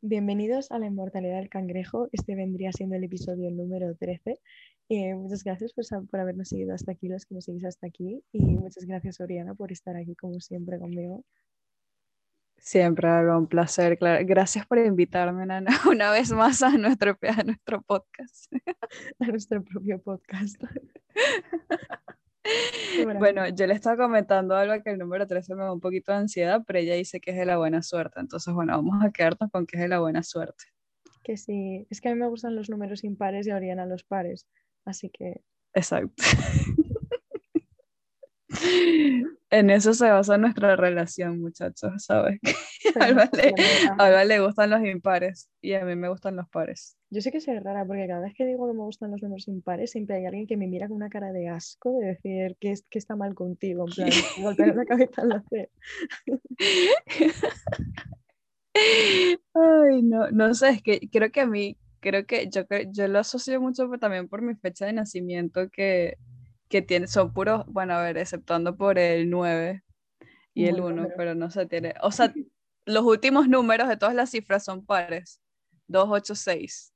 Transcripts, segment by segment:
Bienvenidos a la inmortalidad del cangrejo. Este vendría siendo el episodio número 13. Eh, muchas gracias por, por, habernos seguido hasta aquí, los que nos seguís hasta aquí. Y muchas gracias, Oriana, por estar aquí como siempre conmigo. Siempre, un placer. Claro. Gracias por invitarme una, una vez más a nuestro, a nuestro podcast. a nuestro propio podcast. Bueno, yo le estaba comentando algo que el número 13 me da un poquito de ansiedad, pero ella dice que es de la buena suerte. Entonces, bueno, vamos a quedarnos con que es de la buena suerte. Que sí, es que a mí me gustan los números impares y a Oriana los pares. Así que. Exacto. en eso se basa nuestra relación, muchachos, ¿sabes? a Alba, le, gustan los impares y a mí me gustan los pares. Yo sé que soy rara porque cada vez que digo que me gustan los números impares, siempre hay alguien que me mira con una cara de asco de decir que, es, que está mal contigo, en plan, golpear la cabeza en la Ay, no, no sé, es que creo que a mí, creo que yo, yo lo asocio mucho también por mi fecha de nacimiento que que tiene, son puros, bueno, a ver, exceptuando por el 9 y el 1, pero no se tiene, o sea, los últimos números de todas las cifras son pares, 2, 8, 6.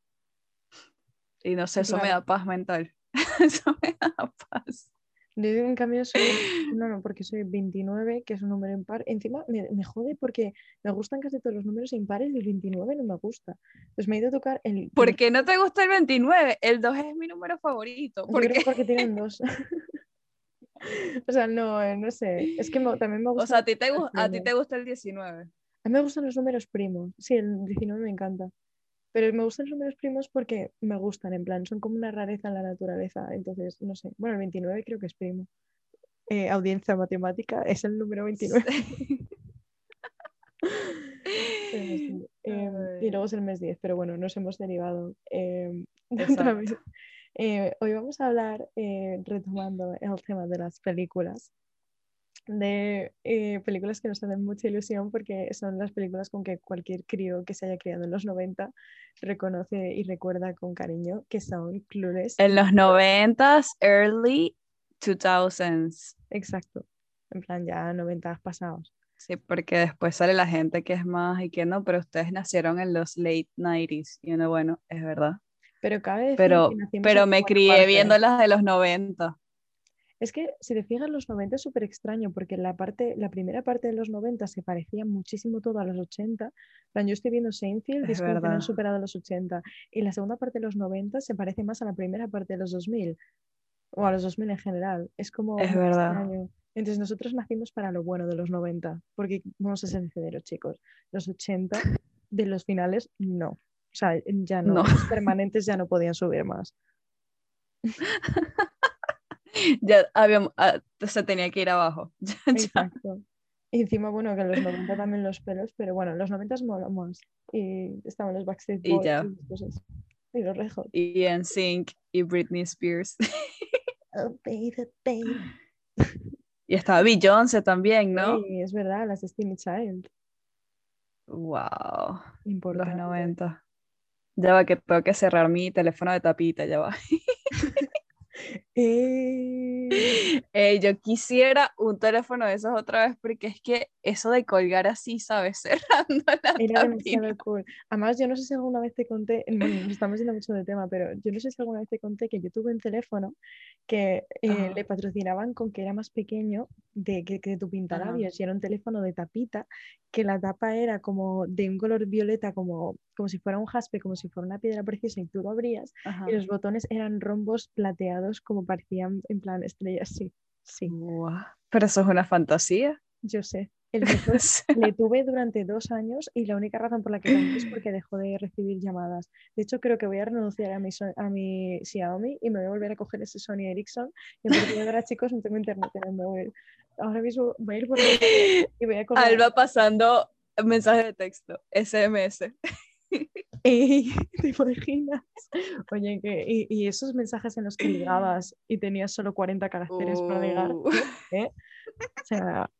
Y no sé, eso me da paz mental. eso me da paz. Yo en cambio soy, no, no, porque soy 29, que es un número impar. Encima me, me, jode porque me gustan casi todos los números impares y el 29 no me gusta. Pues me he ido a tocar el... ¿Por qué no te gusta el 29? El 2 es mi número favorito. ¿Por qué? porque tienen dos. o sea, no, eh, no sé. Es que también me gusta... O sea, ¿a ti, te, ¿a ti te gusta el 19? A mí me gustan los números primos. Sí, el 19 me encanta. Pero me gustan los números primos porque me gustan, en plan, son como una rareza en la naturaleza. Entonces, no sé. Bueno, el 29 creo que es primo. Eh, audiencia matemática es el número 29. Em, y luego es el mes 10, pero bueno, nos hemos derivado eh, eh, hoy vamos a hablar, retomando el tema de las películas, de eh, películas que nos hacen mucha ilusión porque son las películas con que cualquier crío que se haya criado en los 90 reconoce y recuerda con cariño, que son Clueless. En los 90s, early 2000s. Exacto, en plan ya 90 pasados. Sí, porque después sale la gente que es más y que no, pero ustedes nacieron en los late 90s y uno, bueno, es verdad. Pero cabe pero, pero me crié viendo las de los 90. Es que si te fijas, los 90 es súper extraño porque la, parte, la primera parte de los 90 se parecía muchísimo todo a los 80. Plan, yo estoy viendo Seinfeld y es que han superado los 80. Y la segunda parte de los 90 se parece más a la primera parte de los 2000 o a los 2000 en general. Es como. Es verdad. Entonces nosotros nacimos para lo bueno de los 90 porque vamos a ser sinceros, chicos. Los 80 de los finales, no. O sea, ya no. Los permanentes ya no podían subir más. ya habíamos, ah, se tenía que ir abajo. Exacto. Y encima, bueno, que en los 90 también los pelos, pero bueno, en los 90 mola más. Y estaban los Backstreet Boys y, ya. y los Red Y en Sync y Britney Spears. oh, baby, baby. Y estaba Beyoncé también, ¿no? Sí, es verdad, las Destiny Child. Wow. Importante. Los 90. Ya va, que tengo que cerrar mi teléfono de tapita, ya va. Eh. Eh, yo quisiera un teléfono de esos otra vez porque es que eso de colgar así, ¿sabes? Cerrando la Era demasiado cool. Además, yo no sé si alguna vez te conté, nos estamos yendo mucho de tema, pero yo no sé si alguna vez te conté que yo tuve un teléfono que eh, le patrocinaban con que era más pequeño de que, que tu pintalabios y era un teléfono de tapita que la tapa era como de un color violeta, como, como si fuera un jaspe, como si fuera una piedra preciosa y tú lo abrías y los botones eran rombos plateados como parecían en plan estrellas, sí. sí. Pero eso es una fantasía. Yo sé. El le tuve durante dos años y la única razón por la que cambié es porque dejó de recibir llamadas. De hecho, creo que voy a renunciar a mi, a mi Xiaomi y me voy a volver a coger ese Sony Ericsson. Y a partir de ahora, chicos, no tengo internet en el móvil. Ahora mismo voy a ir por el y voy a coger... Alba pasando mensaje de texto, SMS. ¿te imaginas? Oye, que, y, y, esos mensajes en los que ligabas y tenías solo 40 caracteres para ligar, uh. ¿eh? O sea,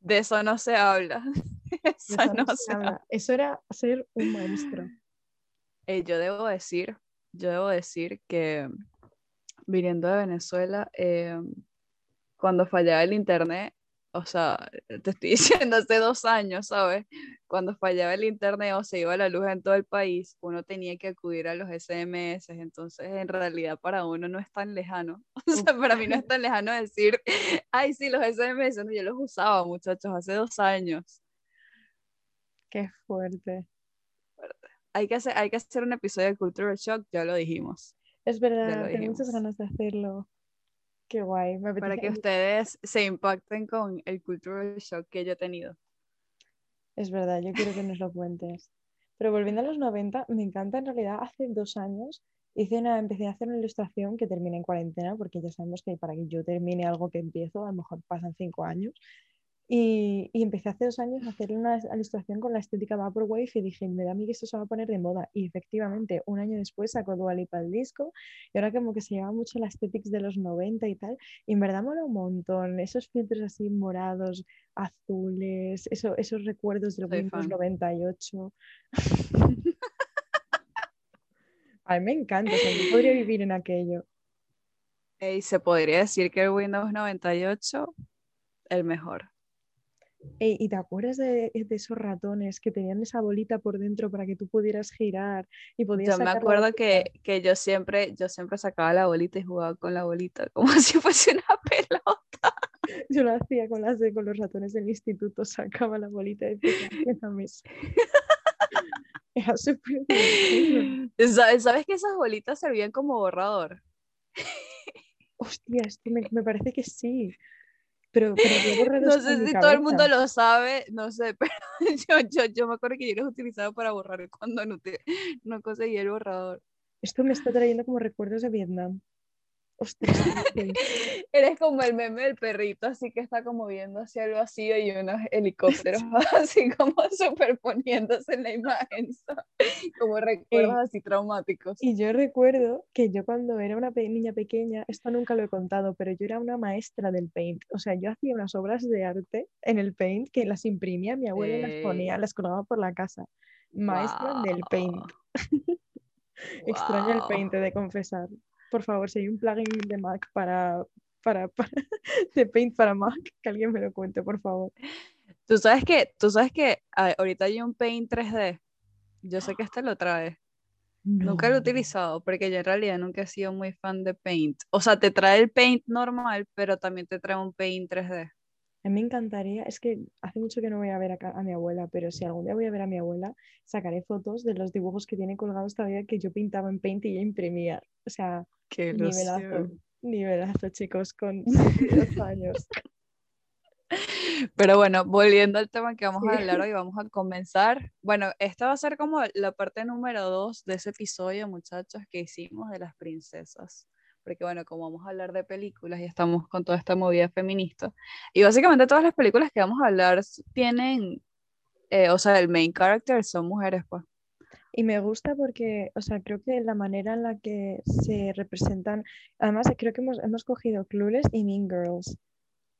de eso no se habla. Eso, no, se, habla. Eso era ser un maestro. Eh, yo debo decir, yo debo decir que viniendo de Venezuela, eh, cuando fallaba el internet, o sea, te estoy diciendo hace dos años, ¿sabes? Cuando fallaba el internet o se iba la luz en todo el país, uno tenía que acudir a los SMS, entonces en realidad para uno no es tan lejano. O sea, para mí no es tan lejano decir, ay, sí, los SMS, yo los usaba, muchachos, hace dos años. Qué fuerte. Hay que hacer, hay que hacer un episodio de Cultural Shock, ya lo dijimos. Es verdad, tengo muchas ganas de hacerlo. Qué guay. Para que ustedes se impacten con el cultural shock que yo he tenido. Es verdad, yo quiero que nos lo cuentes. Pero volviendo a los 90, me encanta en realidad, hace dos años hice una, empecé a hacer una ilustración que termina en cuarentena, porque ya sabemos que para que yo termine algo que empiezo, a lo mejor pasan cinco años. Y, y, empecé hace dos años a hacer una ilustración con la estética Vaporwave y dije, me da a mí que esto se va a poner de moda. Y efectivamente, un año después sacó Dua Lipa el disco y ahora como que se lleva mucho la estética de los 90 y tal. Y en verdad mola un montón. Esos filtros así morados, azules, eso, esos recuerdos del Windows 98. a mí me encanta, o podría vivir en aquello. Y se podría decir que el Windows 98, el mejor. ¿Y te acuerdas de, esos ratones que tenían esa bolita por dentro para que tú pudieras girar y podías Yo me acuerdo que, que, yo siempre yo siempre sacaba la bolita y jugaba con la bolita como si fuese una pelota. Yo lo hacía con las de, con los ratones del instituto, sacaba la bolita y en la mesa. Era súper ¿Sabes que esas bolitas servían como borrador? Hostia, me, me parece que sí. Pero, pero no sé si todo el mundo lo sabe, no sé, pero yo, yo, yo me acuerdo que yo los utilizaba para borrar cuando no, te, no conseguía el borrador. Esto me está trayendo como recuerdos de Vietnam. Ostras. Eres como el meme del perrito, así que está como viendo hacia el vacío y unos helicópteros así como superponiéndose en la imagen, como recuerdos así traumáticos. Y yo recuerdo que yo cuando era una niña pequeña, esto nunca lo he contado, pero yo era una maestra del paint. O sea, yo hacía unas obras de arte en el paint que las imprimía, mi abuela y las ponía, las colgaba por la casa. Maestra del paint. Extraño el paint, de confesar por favor, si hay un plugin de Mac para, para, de Paint para Mac, que alguien me lo cuente, por favor. Tú sabes que, tú sabes que ahorita hay un Paint 3D. Yo sé que este lo trae. Nunca lo he utilizado porque yo en realidad nunca he sido muy fan de Paint. O sea, te trae el Paint normal, pero también te trae un Paint 3D. A mí me encantaría, es que hace mucho que no voy a ver a, a, mi abuela, pero si algún día voy a ver a mi abuela, sacaré fotos de los dibujos que tiene colgados todavía que yo pintaba en Paint y ella imprimía. O sea, Qué nivelazo, nivelazo, chicos, con dos años. Pero bueno, volviendo al tema que vamos a hablar hoy, vamos a comenzar. Bueno, esta va a ser como la parte número dos de ese episodio, muchachos, que hicimos de las princesas porque bueno, como vamos a hablar de películas y estamos con toda esta movida feminista, y básicamente todas las películas que vamos a hablar tienen, eh, o sea, el main character son mujeres, pues. Y me gusta porque, o sea, creo que la manera en la que se representan, además creo que hemos, hemos cogido Clueless y Mean Girls,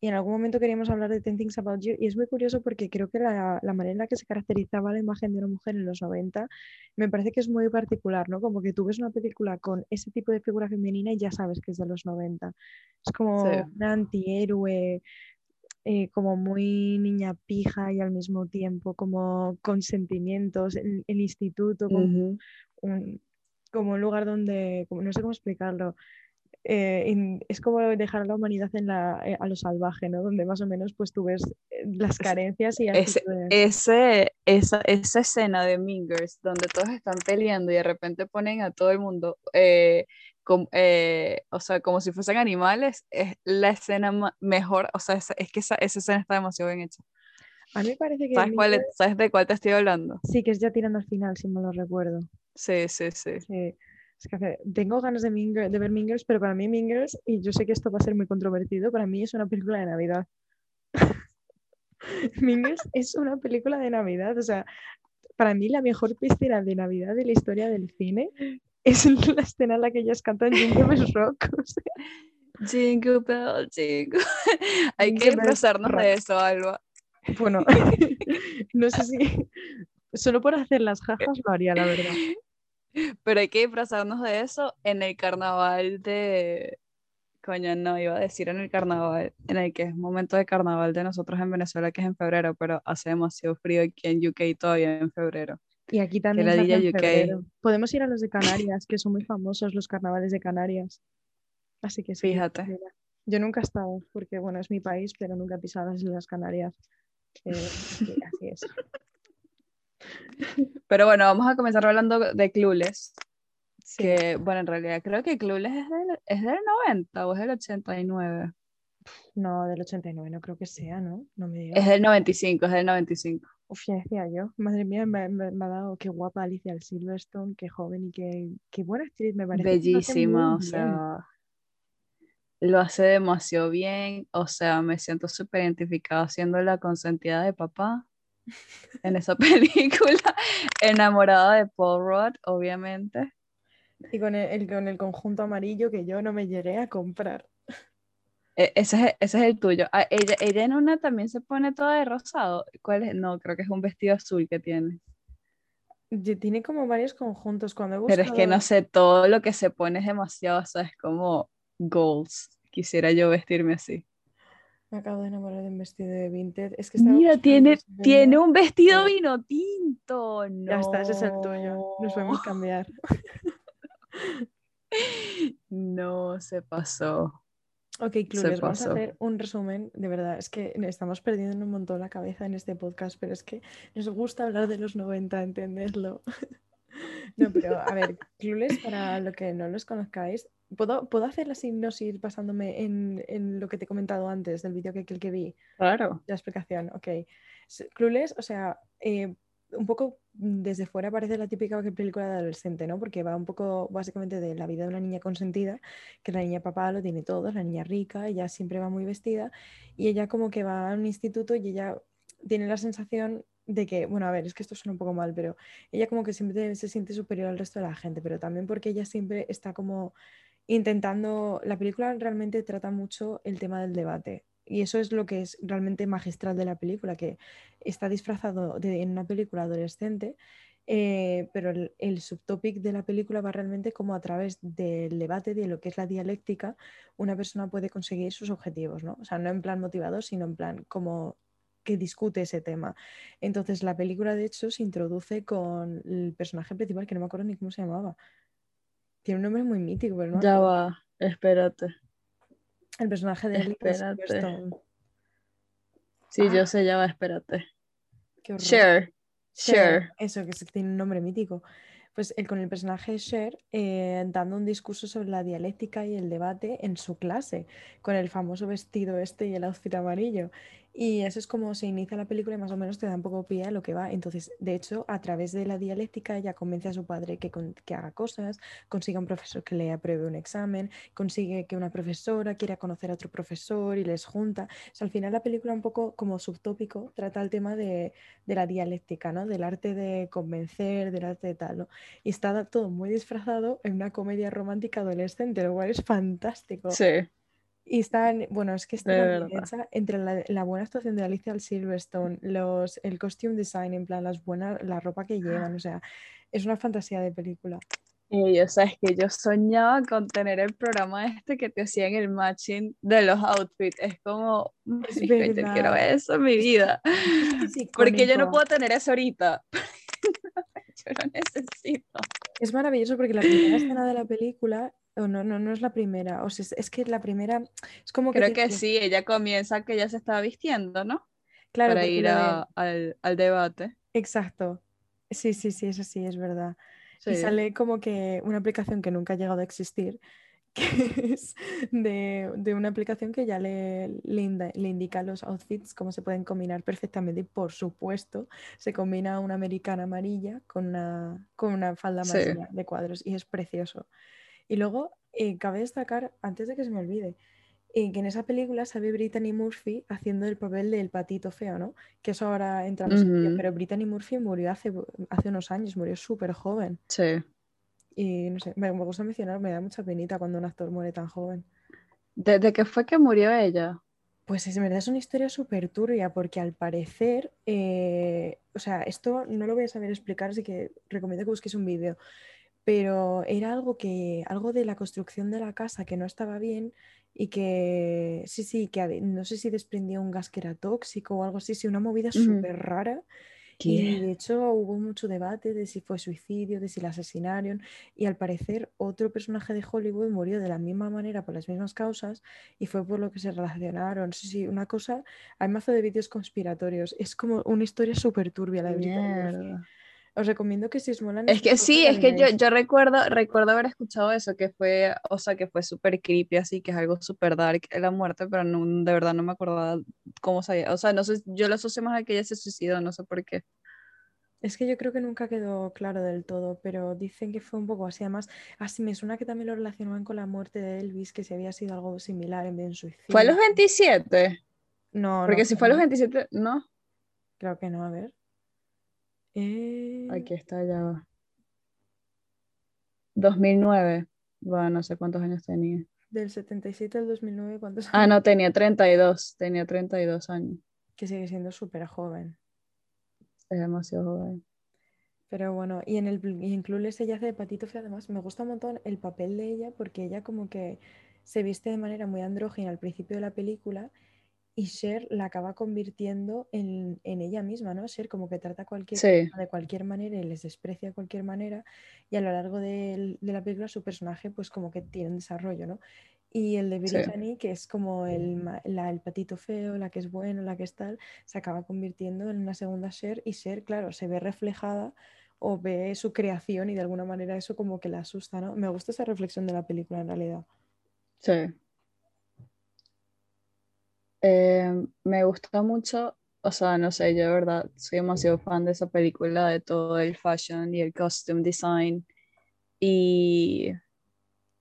y en algún momento queríamos hablar de Ten Things About You y es muy curioso porque creo que la, la, manera en la que se caracterizaba la imagen de una mujer en los 90 me parece que es muy particular, ¿no? Como que tú ves una película con ese tipo de figura femenina y ya sabes que es de los 90. Es como un antihéroe, eh, como muy niña pija y al mismo tiempo como con sentimientos, el, el instituto, como, un, como un lugar donde, como, no sé cómo explicarlo, eh, es como dejar a la humanidad en la, eh, a lo salvaje, ¿no? Donde más o menos pues tú ves eh, las carencias y... Ese, ese, esa, esa escena de Mingers donde todos están peleando y de repente ponen a todo el mundo, o sea, como si fuesen animales, es la escena mejor, o sea, es, es que esa, esa, escena está demasiado bien hecha. A mí me parece que... ¿Sabes, cuál, ¿Sabes de cuál te estoy hablando? Sí, que es ya tirando al final, si me lo recuerdo. Sí, sí, sí. sí. Es que tengo ganas de, de ver Mingers, pero para mí Mingers, y yo sé que esto va a ser muy controvertido, para mí es una película de Navidad. Mingers es una película de Navidad, o sea, para mí la mejor piscina de Navidad de la historia del cine es la escena en la que ellas cantan Jingle Bells Rock. Jingle Bell, Jingle. Hay que pasarnos de eso, Alba. Bueno, no sé si solo por hacer las jajas lo haría, la verdad. Pero hay que disfrazarnos de eso en el carnaval de. Coño, no, iba a decir en el carnaval, en el que es momento de carnaval de nosotros en Venezuela, que es en febrero, pero hace demasiado frío aquí en UK todavía en febrero. Y aquí también. la se hace en febrero. Podemos ir a los de Canarias, que son muy famosos los carnavales de Canarias. Así que sí. Fíjate. mira. Yo nunca he estado, porque bueno, es mi país, pero nunca he pisado las Islas Canarias. Eh, sí, así es. Pero bueno, vamos a comenzar hablando de Clueless, Sí. que bueno, en realidad creo que Clueless es del, es del 90 o es del 89. No, del 89 no creo que sea, ¿no? No me digas. Es del 95, es del 95. Uf, ya decía yo. Madre mía, me, me- me ha dado qué guapa Alicia Silverstone, qué joven y qué, qué buena actriz me parece. Bellísima, o sea, lo hace demasiado bien, o sea, me siento súper identificada siendo la consentida de papá en esa película, enamorada de Paul Rudd, obviamente. Y con el, el- con el conjunto amarillo que yo no me llegué a comprar. E- Ese es, ese es el tuyo. Ah, ella, ella en una también se pone toda de rosado. ¿Cuál es? No, creo que es un vestido azul que tiene. Tiene como varios conjuntos. Cuando he Pero es que no sé, todo lo que se pone es demasiado, o sea, es como goals. Quisiera yo vestirme así. Me acabo de enamorar de un vestido de Vinted. Es que estaba Mira, tiene, tiene un vestido vino tinto. Ya está, ese es el tuyo. Nos podemos No. cambiar. No, se pasó. Ok, Clueless, vamos a hacer un resumen. De verdad, es que estamos perdiendo un montón la cabeza en este podcast, pero es que nos gusta hablar de los 90, entenderlo. No, pero a ver, Clueless, para lo que no los conozcáis, ¿puedo, ¿puedo hacer la sinopsis basándome en, en lo que te he comentado antes del vídeo que, que, que vi? Claro. La explicación, ok. Clueless, o sea, eh, un poco desde fuera parece la típica película de adolescente, ¿no? Porque va un poco básicamente de la vida de una niña consentida, que la niña papá lo tiene todo, la niña rica, ella siempre va muy vestida, y ella como que va a un instituto y ella tiene la sensación de que, bueno, a ver, es que esto suena un poco mal, pero ella como que siempre se siente superior al resto de la gente, pero también porque ella siempre está como intentando, la película realmente trata mucho el tema del debate. Y eso es lo que es realmente magistral de la película, que está disfrazado de, en una película adolescente, eh, pero el, el subtopic de la película va realmente como a través del debate, de lo que es la dialéctica, una persona puede conseguir sus objetivos, ¿no? O sea, no en plan motivador, sino en plan como que discute ese tema. Entonces, la película, de hecho, se introduce con el personaje principal, que no me acuerdo ni cómo se llamaba. Tiene un nombre muy mítico, pero no Ya va, espérate. El personaje de Espérate. Silverstone. Sí, Ah. yo sé, ya va, espérate. Qué. Cher. Cher. Eso, que tiene un nombre mítico. Pues él con el personaje de Cher eh, dando un discurso sobre la dialéctica y el debate en su clase, con el famoso vestido este y el outfit amarillo. Y eso es como se inicia la película y más o menos te da un poco pie a lo que va. Entonces, de hecho, a través de la dialéctica ella convence a su padre que, con- que haga cosas, consigue un profesor que le apruebe un examen, consigue que una profesora quiera conocer a otro profesor y les junta. O sea, al final la película un poco como subtópico trata el tema de, de la dialéctica, ¿no? Del arte de convencer, del arte de tal, ¿no? Y está todo muy disfrazado en una comedia romántica adolescente, lo cual es fantástico. Sí. Y están, bueno, es que está entre la, la buena actuación de Alicia Silverstone, los, el costume design, en plan, las buenas, la ropa que llevan, o sea, es una fantasía de película. Y yo, sabes que yo soñaba con tener el programa este que te hacían el matching de los outfits. Es como, Es yo quiero eso en mi vida. Es Porque yo no puedo tener eso ahorita. yo lo necesito. Es maravilloso porque la primera escena de la película, no, no, no es la primera, o sea, es, es que la primera, es como que Creo que sí, ella comienza que ella se estaba vistiendo, ¿no? claro, Para ir a- al, al debate. Exacto. Sí, sí, sí, eso sí, es verdad. Y Sí. sale como que una aplicación que nunca ha llegado a existir, que es de, de una aplicación que ya le, le, inda- le indica los outfits, cómo se pueden combinar perfectamente. Y por supuesto, se combina una americana amarilla con una, con una falda Sí. amarilla de cuadros y es precioso. Y luego, eh, cabe destacar, antes de que se me olvide, eh, que en esa película sale Brittany Murphy haciendo el papel del patito feo, ¿no? Que eso ahora entramos en ello, Ujú. pero Brittany Murphy murió hace, hace unos años, murió súper joven. Sí. Y no sé, me, me gusta mencionar, me da mucha penita cuando un actor muere tan joven. ¿Desde qué fue que murió ella? Pues es verdad, es una historia súper turbia porque al parecer, eh, o sea, esto no lo voy a saber explicar, así que recomiendo que busquéis un vídeo. Pero era algo que, algo de la construcción de la casa que no estaba bien y que, sí, sí, que no sé si desprendía un gas que era tóxico o algo así, sí, una movida súper rara. Y de hecho hubo mucho debate de si fue suicidio, de si la asesinaron y al parecer otro personaje de Hollywood murió de la misma manera por las mismas causas y fue por lo que se relacionaron. Sí, sí, una cosa, hay mazo de vídeos conspiratorios, es como una historia súper turbia la de os recomiendo que si os molan. Es que sí, es que yo, yo recuerdo, recuerdo haber escuchado eso, que fue, o sea, que fue súper creepy, así que es algo súper dark la muerte, pero no, de verdad no me acordaba cómo sabía. O sea, no sé, yo lo asocio más a que ella se suicidó, no sé por qué. Es que yo creo que nunca quedó claro del todo, pero dicen que fue un poco así. Además, así me suena que también lo relacionaban con la muerte de Elvis, que si había sido algo similar en vez de suicidio. ¿Fue a los 27? No, Porque si fue a los 27, ¿no? Creo que no, a ver. Eh, Aquí está ya. 2009. Bueno, no sé cuántos años tenía. Del 77 al 2009, ¿cuántos años? Ah, no, tenía 32. Tenía 32 años. Que sigue siendo súper joven. Es demasiado joven. Pero bueno, y en el y en Clueless ella hace de patito feo además. Me gusta un montón el papel de ella porque ella como que se viste de manera muy andrógina al principio de la película y Cher la acaba convirtiendo en, ella misma, ¿no? Cher como que trata a cualquier de cualquier manera y les desprecia de cualquier manera y a lo largo de, la película su personaje pues como que tiene un desarrollo, ¿no? Y el de Brittany, que es como el, el, patito feo, la que es bueno, la que es tal, se acaba convirtiendo en una segunda Cher y Cher, claro, se ve reflejada o ve su creación y de alguna manera eso como que la asusta, ¿no? Me gusta esa reflexión de la película en realidad. Sí. Eh, me gusta mucho, o sea, no sé, yo de verdad soy demasiado fan de esa película, de todo el fashion y el costume design. Y,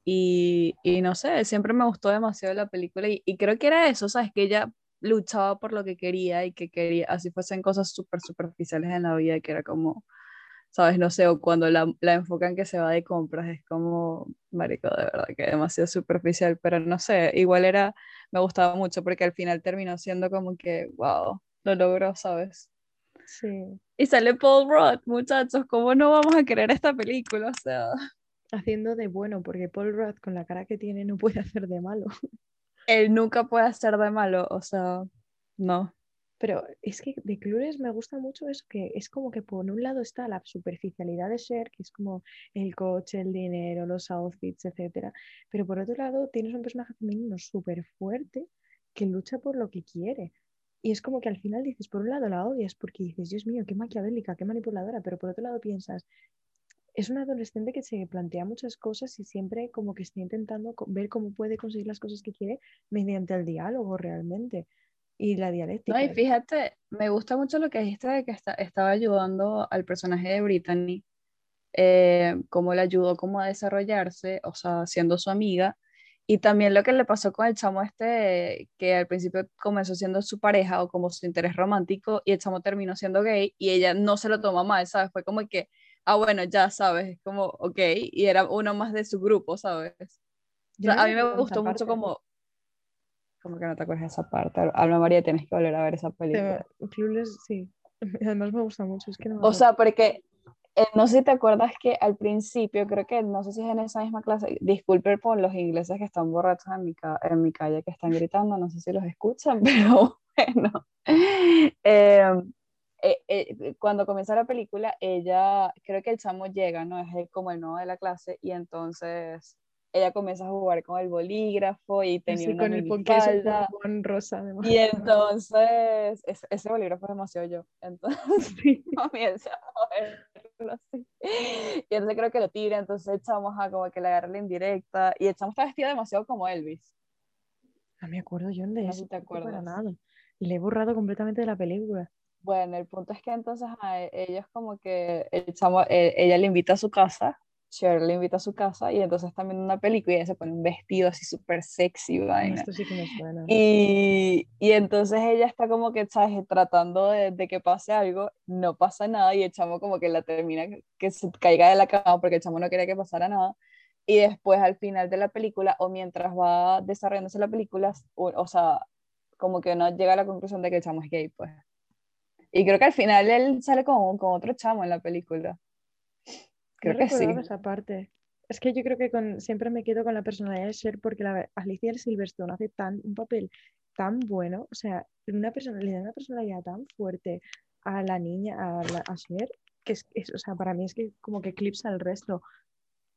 y, y no sé, siempre me gustó demasiado la película y, y creo que era eso, ¿sabes? Que ella luchaba por lo que quería y que quería, así fuesen cosas súper superficiales en la vida, que era como, ¿sabes? No sé, o cuando la, la, enfocan que se va de compras, es como, marico, de verdad, que demasiado superficial, pero no sé, igual era, me gustaba mucho porque al final terminó siendo como que, wow, lo logró, ¿sabes? Sí. Y sale Paul Rudd, muchachos, ¿cómo no vamos a querer esta película? O sea... Haciendo de bueno, porque Paul Rudd con la cara que tiene no puede hacer de malo. Él nunca puede hacer de malo, o sea, no. Pero es que de Clueless me gusta mucho eso, que es como que por un lado está la superficialidad de ser, que es como el coche, el dinero, los outfits, etc. Pero por otro lado tienes un personaje femenino súper fuerte que lucha por lo que quiere. Y es como que al final dices, por un lado la odias porque dices, Dios mío, qué maquiavélica, qué manipuladora, pero por otro lado piensas, es una adolescente que se plantea muchas cosas y siempre como que está intentando ver cómo puede conseguir las cosas que quiere mediante el diálogo realmente y la dialéctica. No, y fíjate, me gusta mucho lo que dijiste de que está, estaba ayudando al personaje de Brittany, eh, cómo le ayudó como a desarrollarse, o sea, siendo su amiga, y también lo que le pasó con el chamo este, que al principio comenzó siendo su pareja o como su interés romántico, y el chamo terminó siendo gay, y ella no se lo tomó mal, ¿sabes? Fue como que, ah, bueno, ya sabes, es como, ok, y era uno más de su grupo, ¿sabes? a mí me gustó mucho como como que no te acuerdas de esa parte. Alma María, tienes que volver a ver esa película. Clueless, sí. Además me gusta mucho. Es que no o sea, porque eh, no sé si te acuerdas que al principio, creo que, no sé si es en esa misma clase, disculpe por los ingleses que están borrachos en mi, en mi calle, que están gritando, no sé si los escuchan, pero bueno. Em, eh, eh, cuando comienza la película, ella, creo que el chamo llega, ¿no? Es como el nuevo de la clase, y entonces ella comienza a jugar con el bolígrafo y tenía una con el falda, rosa y entonces ese, bolígrafo es demasiado yo. Entonces comienza a moverlo así. Y entonces creo que lo tira entonces echamos a como que le agarra la indirecta y echamos está vestida demasiado como Elvis. No me acuerdo yo de eso no te acuerdas para nada. Le he borrado completamente de la película. Bueno el punto es que entonces a e, ellos como que el e, ella le invita a su casa Cher le invita a su casa y entonces están viendo una película y ella se pone un vestido así súper sexy, vaina. Esto sí que me suena. Y, y entonces ella está como que, ¿sabes? Tratando de, de, que pase algo, no pasa nada y el chamo como que la termina que se caiga de la cama porque el chamo no quería que pasara nada. Y después al final de la película o mientras va desarrollándose la película, o, o sea, como que no llega a la conclusión de que el chamo es gay, pues. Y creo que al final él sale con, con otro chamo en la película. Creo que sí. esa parte. Es que yo creo que con, siempre me quedo con la personalidad de Ser porque la, Alicia Silverstone hace tan, un papel tan bueno, o sea, una persona, le da una personalidad tan fuerte a la niña, a, la, a Ser, que es, o sea, para mí es que como que eclipsa el resto.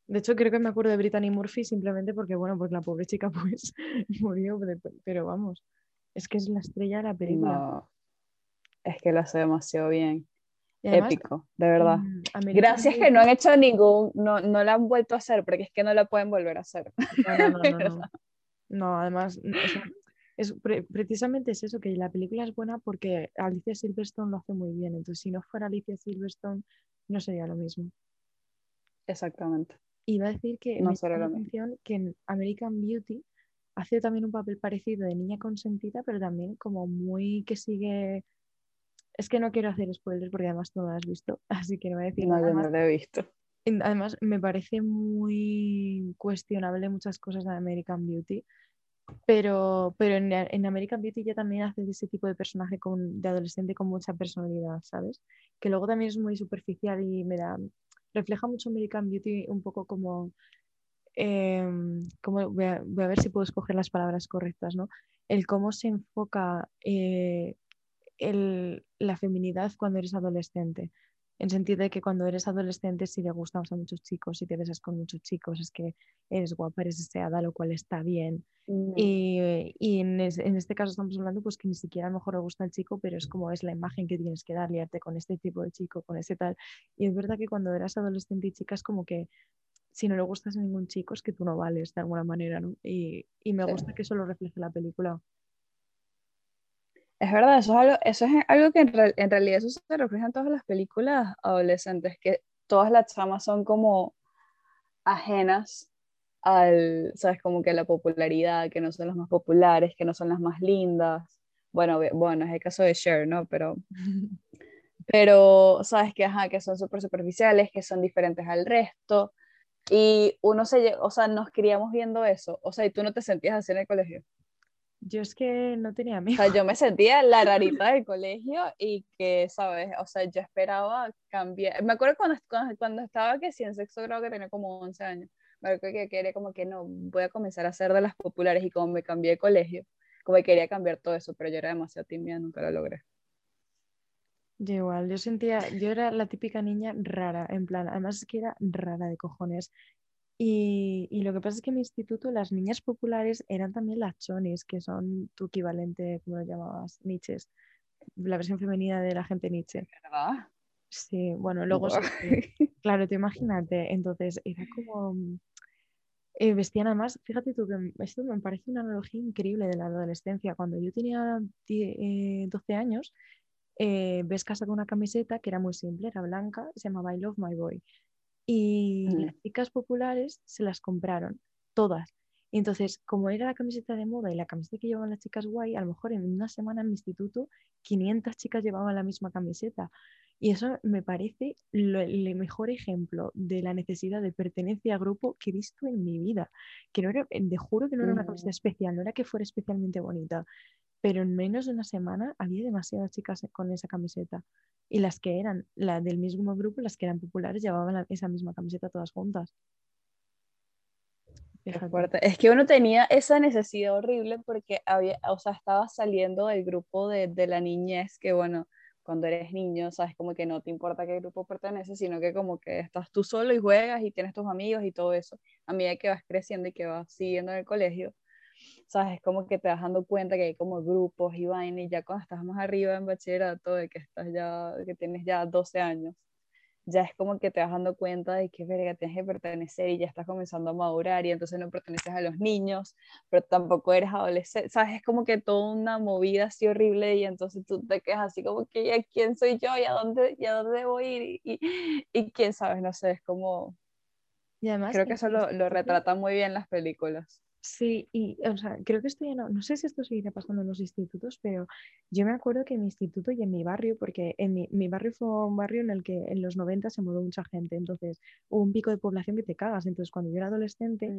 De hecho, creo que me acuerdo de Brittany Murphy simplemente porque, bueno, pues la pobre chica pues murió, pero vamos, es que es la estrella de la película. es que lo hace demasiado bien. Épico, de verdad. Gracias que no han hecho ningún, no, no la han vuelto a hacer, porque es que no la pueden volver a hacer. No, no, no, no, además, es, precisamente es eso, que la película es buena porque Alicia Silverstone lo hace muy bien. Entonces, si no fuera Alicia Silverstone, no sería lo mismo. Exactamente. Iba a decir que no la atención que en American Beauty hace también un papel parecido de niña consentida, pero también como muy que sigue es que no quiero hacer spoilers porque además tú no lo has visto, así que no voy a decir no, nada. Yo no lo he visto. Además, me parece muy cuestionable muchas cosas de American Beauty, pero, pero en, American Beauty ya también hace ese tipo de personaje con, de adolescente con mucha personalidad, ¿sabes? Que luego también es muy superficial y me da, refleja mucho American Beauty un poco como, em, como voy, a, ver si puedo escoger las palabras correctas, ¿no? El cómo se enfoca eh, el, la feminidad cuando eres adolescente. En sentido de que cuando eres adolescente, si le gustas a muchos chicos, si te besas con muchos chicos, es que eres guapa, eres deseada, lo cual está bien. Mm. Y, y en, en, este caso estamos hablando pues que ni siquiera a lo mejor le gusta el chico, pero es como es la imagen que tienes que dar, liarte con este tipo de chico, con ese tal. Y es verdad que cuando eras adolescente y chica es como que si no le gustas a ningún chico es que tú no vales de alguna manera, ¿no? Y, y me gusta que eso lo refleje la película. Es verdad, eso es algo, eso es algo que en, realidad eso se refleja en todas las películas adolescentes, que todas las tramas son como ajenas al, sabes, como que la popularidad, que no son las más populares, que no son las más lindas. Bueno, bueno, es el caso de Cher, ¿no? Pero, pero sabes que, ajá, que son súper superficiales, que son diferentes al resto. Y uno se, o sea, nos criamos viendo eso. O sea, y tú no te sentías así en el colegio. Yo es que no tenía amigos. O sea, yo me sentía la rarita del colegio y que, ¿sabes? O sea, yo esperaba cambiar. Me acuerdo cuando, cuando, estaba que sí en sexto grado que tenía como 11 años. Me acuerdo que quería como que no, voy a comenzar a ser de las populares y como me cambié de colegio, como que quería cambiar todo eso, pero yo era demasiado tímida, nunca lo logré. Yo igual, yo sentía, yo era la típica niña rara, en plan, además es que era rara de cojones. Y, lo que pasa es que en mi instituto las niñas populares eran también las chonis, que son tu equivalente, como lo llamabas, Nietzsche, la versión femenina de la gente Nietzsche. ¿Verdad? Sí, bueno, luego, claro, te imagínate, entonces era como, eh, vestían además, fíjate tú que esto me parece una analogía increíble de la adolescencia. Cuando yo tenía 12 eh, años, eh, ves casa con una camiseta que era muy simple, era blanca, se llamaba I Love My Boy. Y mm. las chicas populares se las compraron, todas. Y entonces, como era la camiseta de moda y la camiseta que llevaban las chicas guay, a lo mejor en una semana en mi instituto 500 chicas llevaban la misma camiseta. Y eso me parece el mejor ejemplo de la necesidad de pertenencia a grupo que he visto en mi vida. Que no era, te juro que no era una camiseta especial, no era que fuera especialmente bonita, pero en menos de una semana había demasiadas chicas con esa camiseta. Y las que eran la del mismo grupo, las que eran populares, llevaban esa misma camiseta todas juntas. Es que uno tenía esa necesidad horrible porque había, o sea, estaba saliendo del grupo de, de, la niñez, que bueno, cuando eres niño, sabes como que no te importa qué grupo perteneces, sino que como que estás tú solo y juegas y tienes tus amigos y todo eso. A medida que vas creciendo y que vas siguiendo en el colegio, ¿sabes? Es como que te vas dando cuenta que hay como grupos y vainas, y ya cuando estás más arriba en bachillerato, de que estás ya, que tienes ya 12 años, ya es como que te vas dando cuenta de que verga, tienes que pertenecer y ya estás comenzando a madurar y entonces no perteneces a los niños, pero tampoco eres adolescente, ¿sabes? Es como que toda una movida así horrible y entonces tú te quedas así como que, ¿ya quién soy yo? ¿Y a dónde, y a dónde debo ir? Y, y, quién sabes, no sé, es como... Y además, Creo que eso lo, lo retrata muy bien las películas. Sí, y o sea, creo que esto ya no, no sé si esto seguirá pasando en los institutos, pero yo me acuerdo que en mi instituto y en mi barrio, porque en mi, mi barrio fue un barrio en el que en los 90 se mudó mucha gente, entonces hubo un pico de población que te cagas, entonces cuando yo era adolescente,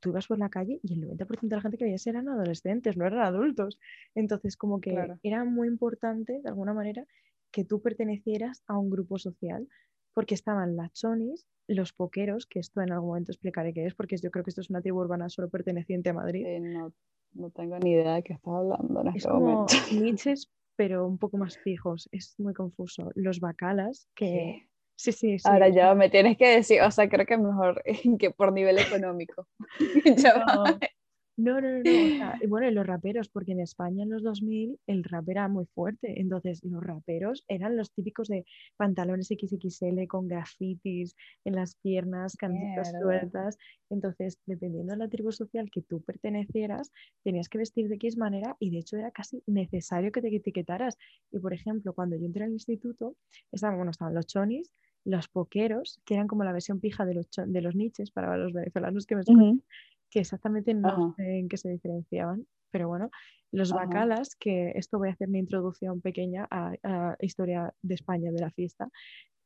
tú ibas por la calle y el 90% de la gente que veías eran adolescentes, no eran adultos, entonces como que era muy importante de alguna manera que tú pertenecieras a un grupo social porque estaban las chonis, los poqueros, que esto en algún momento explicaré qué es, porque yo creo que esto es una tribu urbana solo perteneciente a Madrid. Eh, no, no, tengo ni idea de qué estás hablando en es este como momento. niches, pero un poco más fijos. Es muy confuso. Los bacalas, que... Sí, sí, sí. Ahora ya me tienes que decir, o sea, creo que mejor que por nivel económico. Ya va. No, no, no, no. o sea, y bueno, y los raperos, porque en España en los 2000 el rap era muy fuerte. Entonces, los raperos eran los típicos de pantalones XXL con grafitis en las piernas, camisetas Mierda. sueltas. Entonces, dependiendo de la tribu social que tú pertenecieras, tenías que vestir de X manera y de hecho era casi necesario que te etiquetaras. Y por ejemplo, cuando yo entré al instituto, estaban, bueno, estaban los chonis, los poqueros, que eran como la versión pija de los, de los niches para los venezolanos que me escuchan. Que exactamente no Ajá. sé en qué se diferenciaban, pero bueno, los Ajá. bacalas, que esto voy a hacer mi introducción pequeña a, a historia de España, de la fiesta.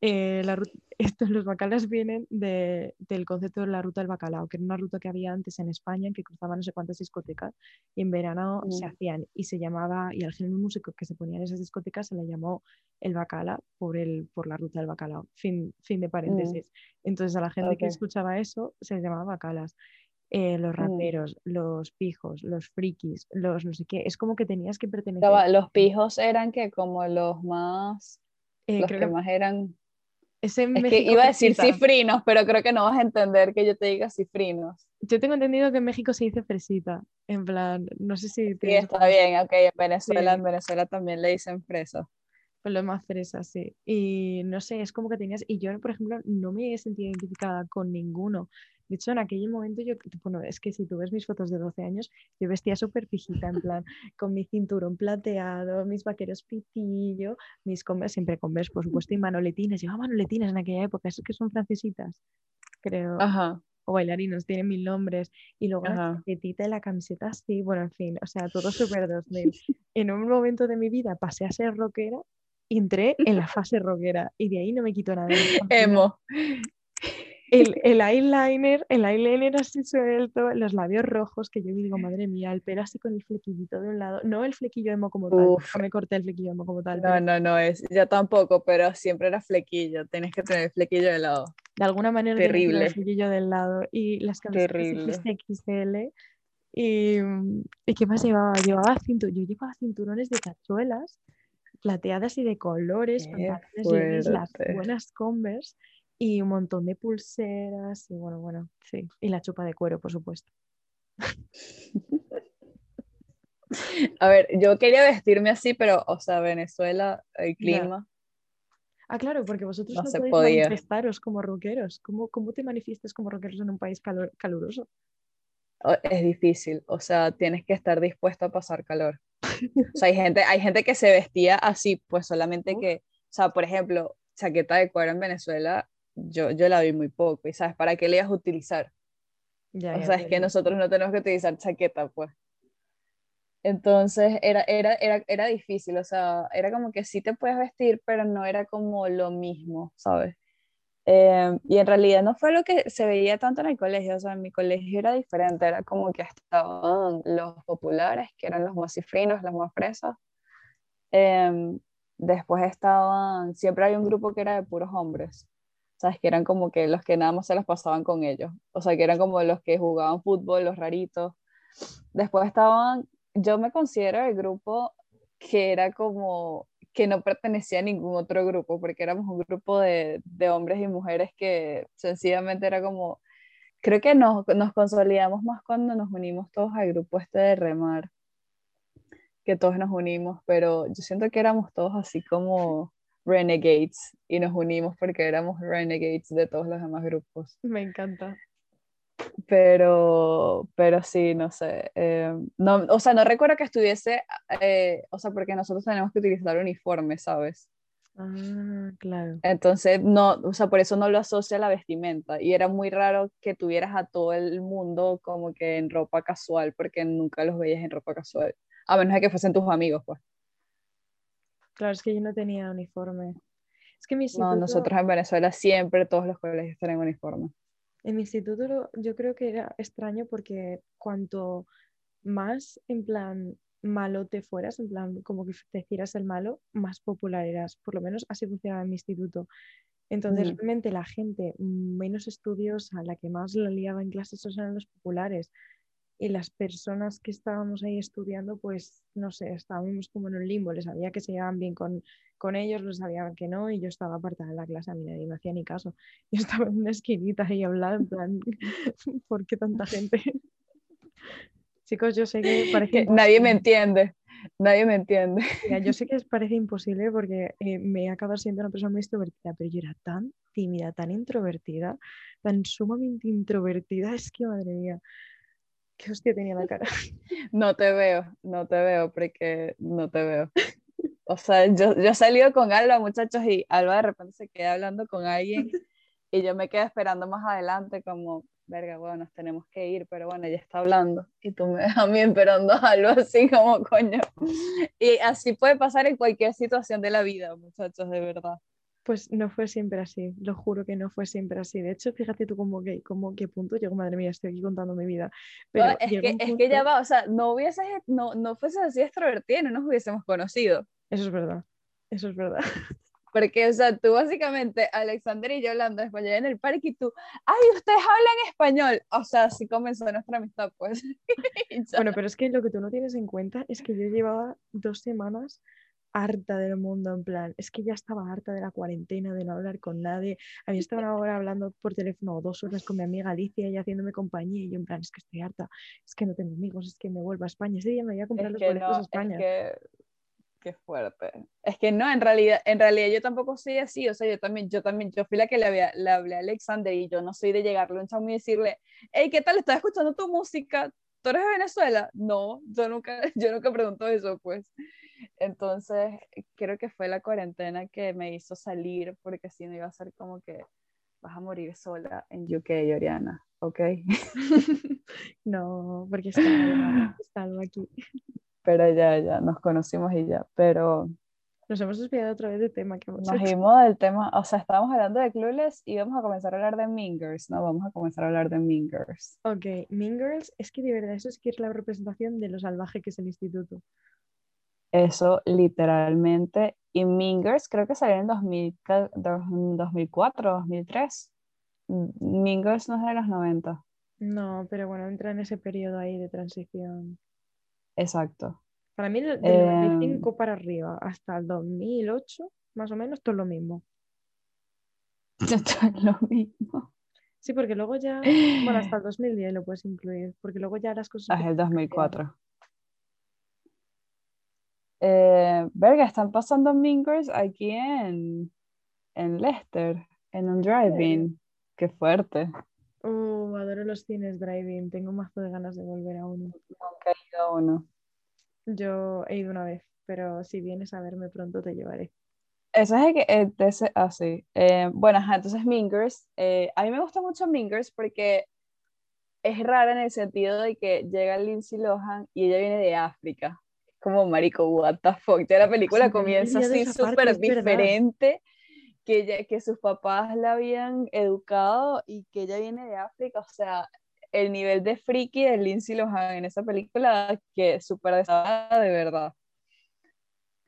eh, la los bacalas vienen de- del concepto de la ruta del bacalao, que era una ruta que había antes en España que cruzaba no sé cuántas discotecas y en verano se Mm. hacían y se llamaba, y al género músico que se ponía en esas discotecas se le llamó el bacala por, el, por la ruta del bacalao. Fin, fin de paréntesis. Entonces a la gente que Ok. escuchaba eso se les llamaba bacalas eh, los Mm. raperos, los pijos, los frikis, los no sé qué. Es como que tenías que pertenecer. Los pijos eran que como los más, eh, los creo que que más eran, es en es que iba a decir cifrinos, pero creo que no vas a entender que yo te diga cifrinos. Yo tengo entendido que en México se dice fresita. En plan, no sé si Sí, está bien, ok, en Venezuela, Sí. en Venezuela también le dicen fresas. pues lo más fresa, sí. Y no sé, es como que tenías. Y yo, por ejemplo, no me he sentido identificada con ninguno. De hecho, en aquel momento yo, bueno, es que si tú ves mis fotos de 12 años, yo vestía súper fijita, en plan, con mi cinturón plateado, mis vaqueros pitillo, mis Converse, siempre Converse, por supuesto, y manoletinas. Llevaba manoletinas en aquella época, esos que son francesitas, creo, Ajá, o bailarinos, tienen mil nombres. Y luego la Ajá. chaquetita y la camiseta así, bueno, en fin, o sea, todo súper 2000. En un momento de mi vida pasé a ser rockera entré en la fase rockera y de ahí no me quitó nada. emo. El, el eyeliner, el eyeliner así suelto, los labios rojos, que yo digo, madre mía, el pelo así con el flequillito de un lado. No el flequillo emo como tal, Uf. no me corté el flequillo emo como tal, No, pero no, no es, yo tampoco, pero siempre era flequillo, tienes que tener flequillo de lado. de alguna manera Terrible. el flequillo del lado y las camisetas. XXL. Y, mm, ¿y qué más llevaba? Llevaba cintu- yo llevaba cinturones de tachuelas plateadas y de colores, pantalones las buenas Converse y un montón de pulseras y bueno, bueno, sí. Y la chupa de cuero, por supuesto. A ver, yo quería vestirme así, pero, o sea, Venezuela, el Ya. clima, Ah, claro, porque vosotros No no, se podéis podía. manifestaros como rockeros. ¿Cómo, cómo te manifiestas como rockeros en un país calor- caluroso? es difícil, o sea, tienes que estar dispuesto a pasar calor. O sea, hay gente, hay gente que se vestía así, pues solamente Uf. que, o sea, por ejemplo, chaqueta de cuero en Venezuela, yo, yo la vi muy poco, y sabes, ¿para qué le ibas a utilizar? Ya, O ya, sea, es que nosotros no tenemos que utilizar chaqueta, pues. Entonces era, era, era, era difícil, o sea, era como que sí te puedes vestir, pero no era como lo mismo, ¿sabes? Eh, y en realidad no fue lo que se veía tanto en el colegio, o sea, en mi colegio era diferente, era como que estaban los populares, que eran los más cifrinos, los más fresas. Em, después estaban, siempre hay un grupo que era de puros hombres, ¿sabes? Que eran como que los que nada más se las pasaban con ellos, o sea, que eran como los que jugaban fútbol, los raritos. Después estaban, yo me considero el grupo que era como que no pertenecía a ningún otro grupo, porque éramos un grupo de, de hombres y mujeres que sencillamente era como, creo que nos, nos consolidamos más cuando nos unimos todos al grupo este de remar, que todos nos unimos, pero yo siento que éramos todos así como renegades y nos unimos porque éramos renegades de todos los demás grupos. Me encanta. Pero, pero sí, no sé. eh, no, o sea, no recuerdo que estuviese, eh, o sea, porque nosotros tenemos que utilizar uniforme, ¿sabes? Ah, claro. Entonces, no, o sea, por eso no lo asocia a la vestimenta. Y era muy raro que tuvieras a todo el mundo como que en ropa casual, porque nunca los veías en ropa casual. A menos de que fuesen tus amigos, pues. Claro, es que yo no tenía uniforme. Es que mi No, instituto, nosotros en Venezuela siempre todos los colegios tienen uniforme. en mi instituto yo creo que era extraño porque cuanto más en plan malo te fueras, en plan como que te hicieras el malo, más popular eras. Por lo menos así funcionaba en mi instituto. Entonces, realmente la gente menos estudiosa, la que más la liaba en clases, esos eran los populares. Y las personas que estábamos ahí estudiando, pues, no sé, estábamos como en un limbo. Les sabía que se llevaban bien con, con ellos, les sabían que no, y yo estaba apartada de la clase, a mí nadie me hacía ni caso. Yo estaba en una esquinita ahí hablando, en plan, ¿por qué tanta gente? Chicos, yo sé que parece... nadie me entiende. Nadie me entiende. yo sé que parece imposible porque eh, me acabo siendo una persona muy extrovertida, pero yo era tan tímida, tan introvertida, tan sumamente introvertida, es que madre mía, qué hostia tenía la cara. No te veo, no te veo, porque no te veo. O sea, yo, yo he salido con Alba, muchachos, y Alba de repente se queda hablando con alguien y yo me quedo esperando más adelante como, verga, bueno, nos tenemos que ir, pero bueno, ella está hablando y tú me dejas a mí esperando algo así como coño. Y así puede pasar en cualquier situación de la vida, muchachos, de verdad. Pues no fue siempre así, lo juro que no fue siempre así. De hecho, fíjate tú como que, como qué punto llegó, madre mía, estoy aquí contando mi vida. Pero es, que, es que ya va, o sea, no hubieses, no, no fuese así extrovertida, no nos hubiésemos conocido. Eso es verdad, eso es verdad. Porque, o sea, tú básicamente, Alexander y yo hablando español en el parque y tú, ay, ustedes hablan español. O sea, así comenzó nuestra amistad, pues. bueno, pero es que lo que tú no tienes en cuenta es que yo llevaba dos semanas harta del mundo, en plan, es que ya estaba harta de la cuarentena, de no hablar con nadie. Había estado ahora hablando por teléfono dos horas con mi amiga Alicia y haciéndome compañía y yo en plan, es que estoy harta, es que no tengo amigos, es que me vuelvo a España. Ese día me voy a comprar los boletos a España. Es que Qué fuerte. Es que no, en realidad, en realidad yo tampoco soy así, o sea, yo también, yo también, yo fui la que le, había, le hablé a Alexander y yo no soy de llegarle a un chamo y decirle, hey, ¿qué tal? ¿Estás escuchando tu música? ¿Tú eres de Venezuela? No, yo nunca, yo nunca pregunto eso, pues. Entonces, creo que fue la cuarentena que me hizo salir, porque si no iba a ser como que vas a morir sola en UK, Oriana, ¿ok? no, porque está, algo aquí pero ya, ya, nos conocimos y ya, pero... Nos hemos desviado otra vez de tema que hemos Nos dimos del tema, o sea, estábamos hablando de Clueless y vamos a comenzar a hablar de Mean Girls, ¿no? Vamos a comenzar a hablar de Mean Girls. Ok, Mean Girls, es que de verdad eso es que es la representación de lo salvaje que es el instituto. Eso, literalmente. Y Mean Girls creo que salió en 2004, 2003. Mean Girls no es de los 90. No, pero bueno, entra en ese periodo ahí de transición. Exacto. Para mí, del 95 em, para arriba hasta el 2008, más o menos, todo lo mismo. Todo lo mismo. Sí, porque luego ya, bueno, hasta el 2010 lo puedes incluir, porque luego ya las cosas... Hasta el 2004. Eh, verga, están pasando Mingers aquí en, en Leicester, en un driving. Qué fuerte. Oh, adoro los cines driving. Tengo más de ganas de volver a uno. Nunca he ido a uno. Yo he ido una vez, pero si vienes a verme pronto te llevaré. Eso es que, eh, ese, ah, sí. Eh, bueno, entonces Mingers. Eh, a mí me gusta mucho Mingers porque es rara en el sentido de que llega Lindsay Lohan y ella viene de África. Como marico, what the fuck. Ya la película comienza así súper diferente que, que sus papás la habían educado y que ella viene de África, o sea, el nivel de friki de Lindsay Lohan en esa película que súper de verdad.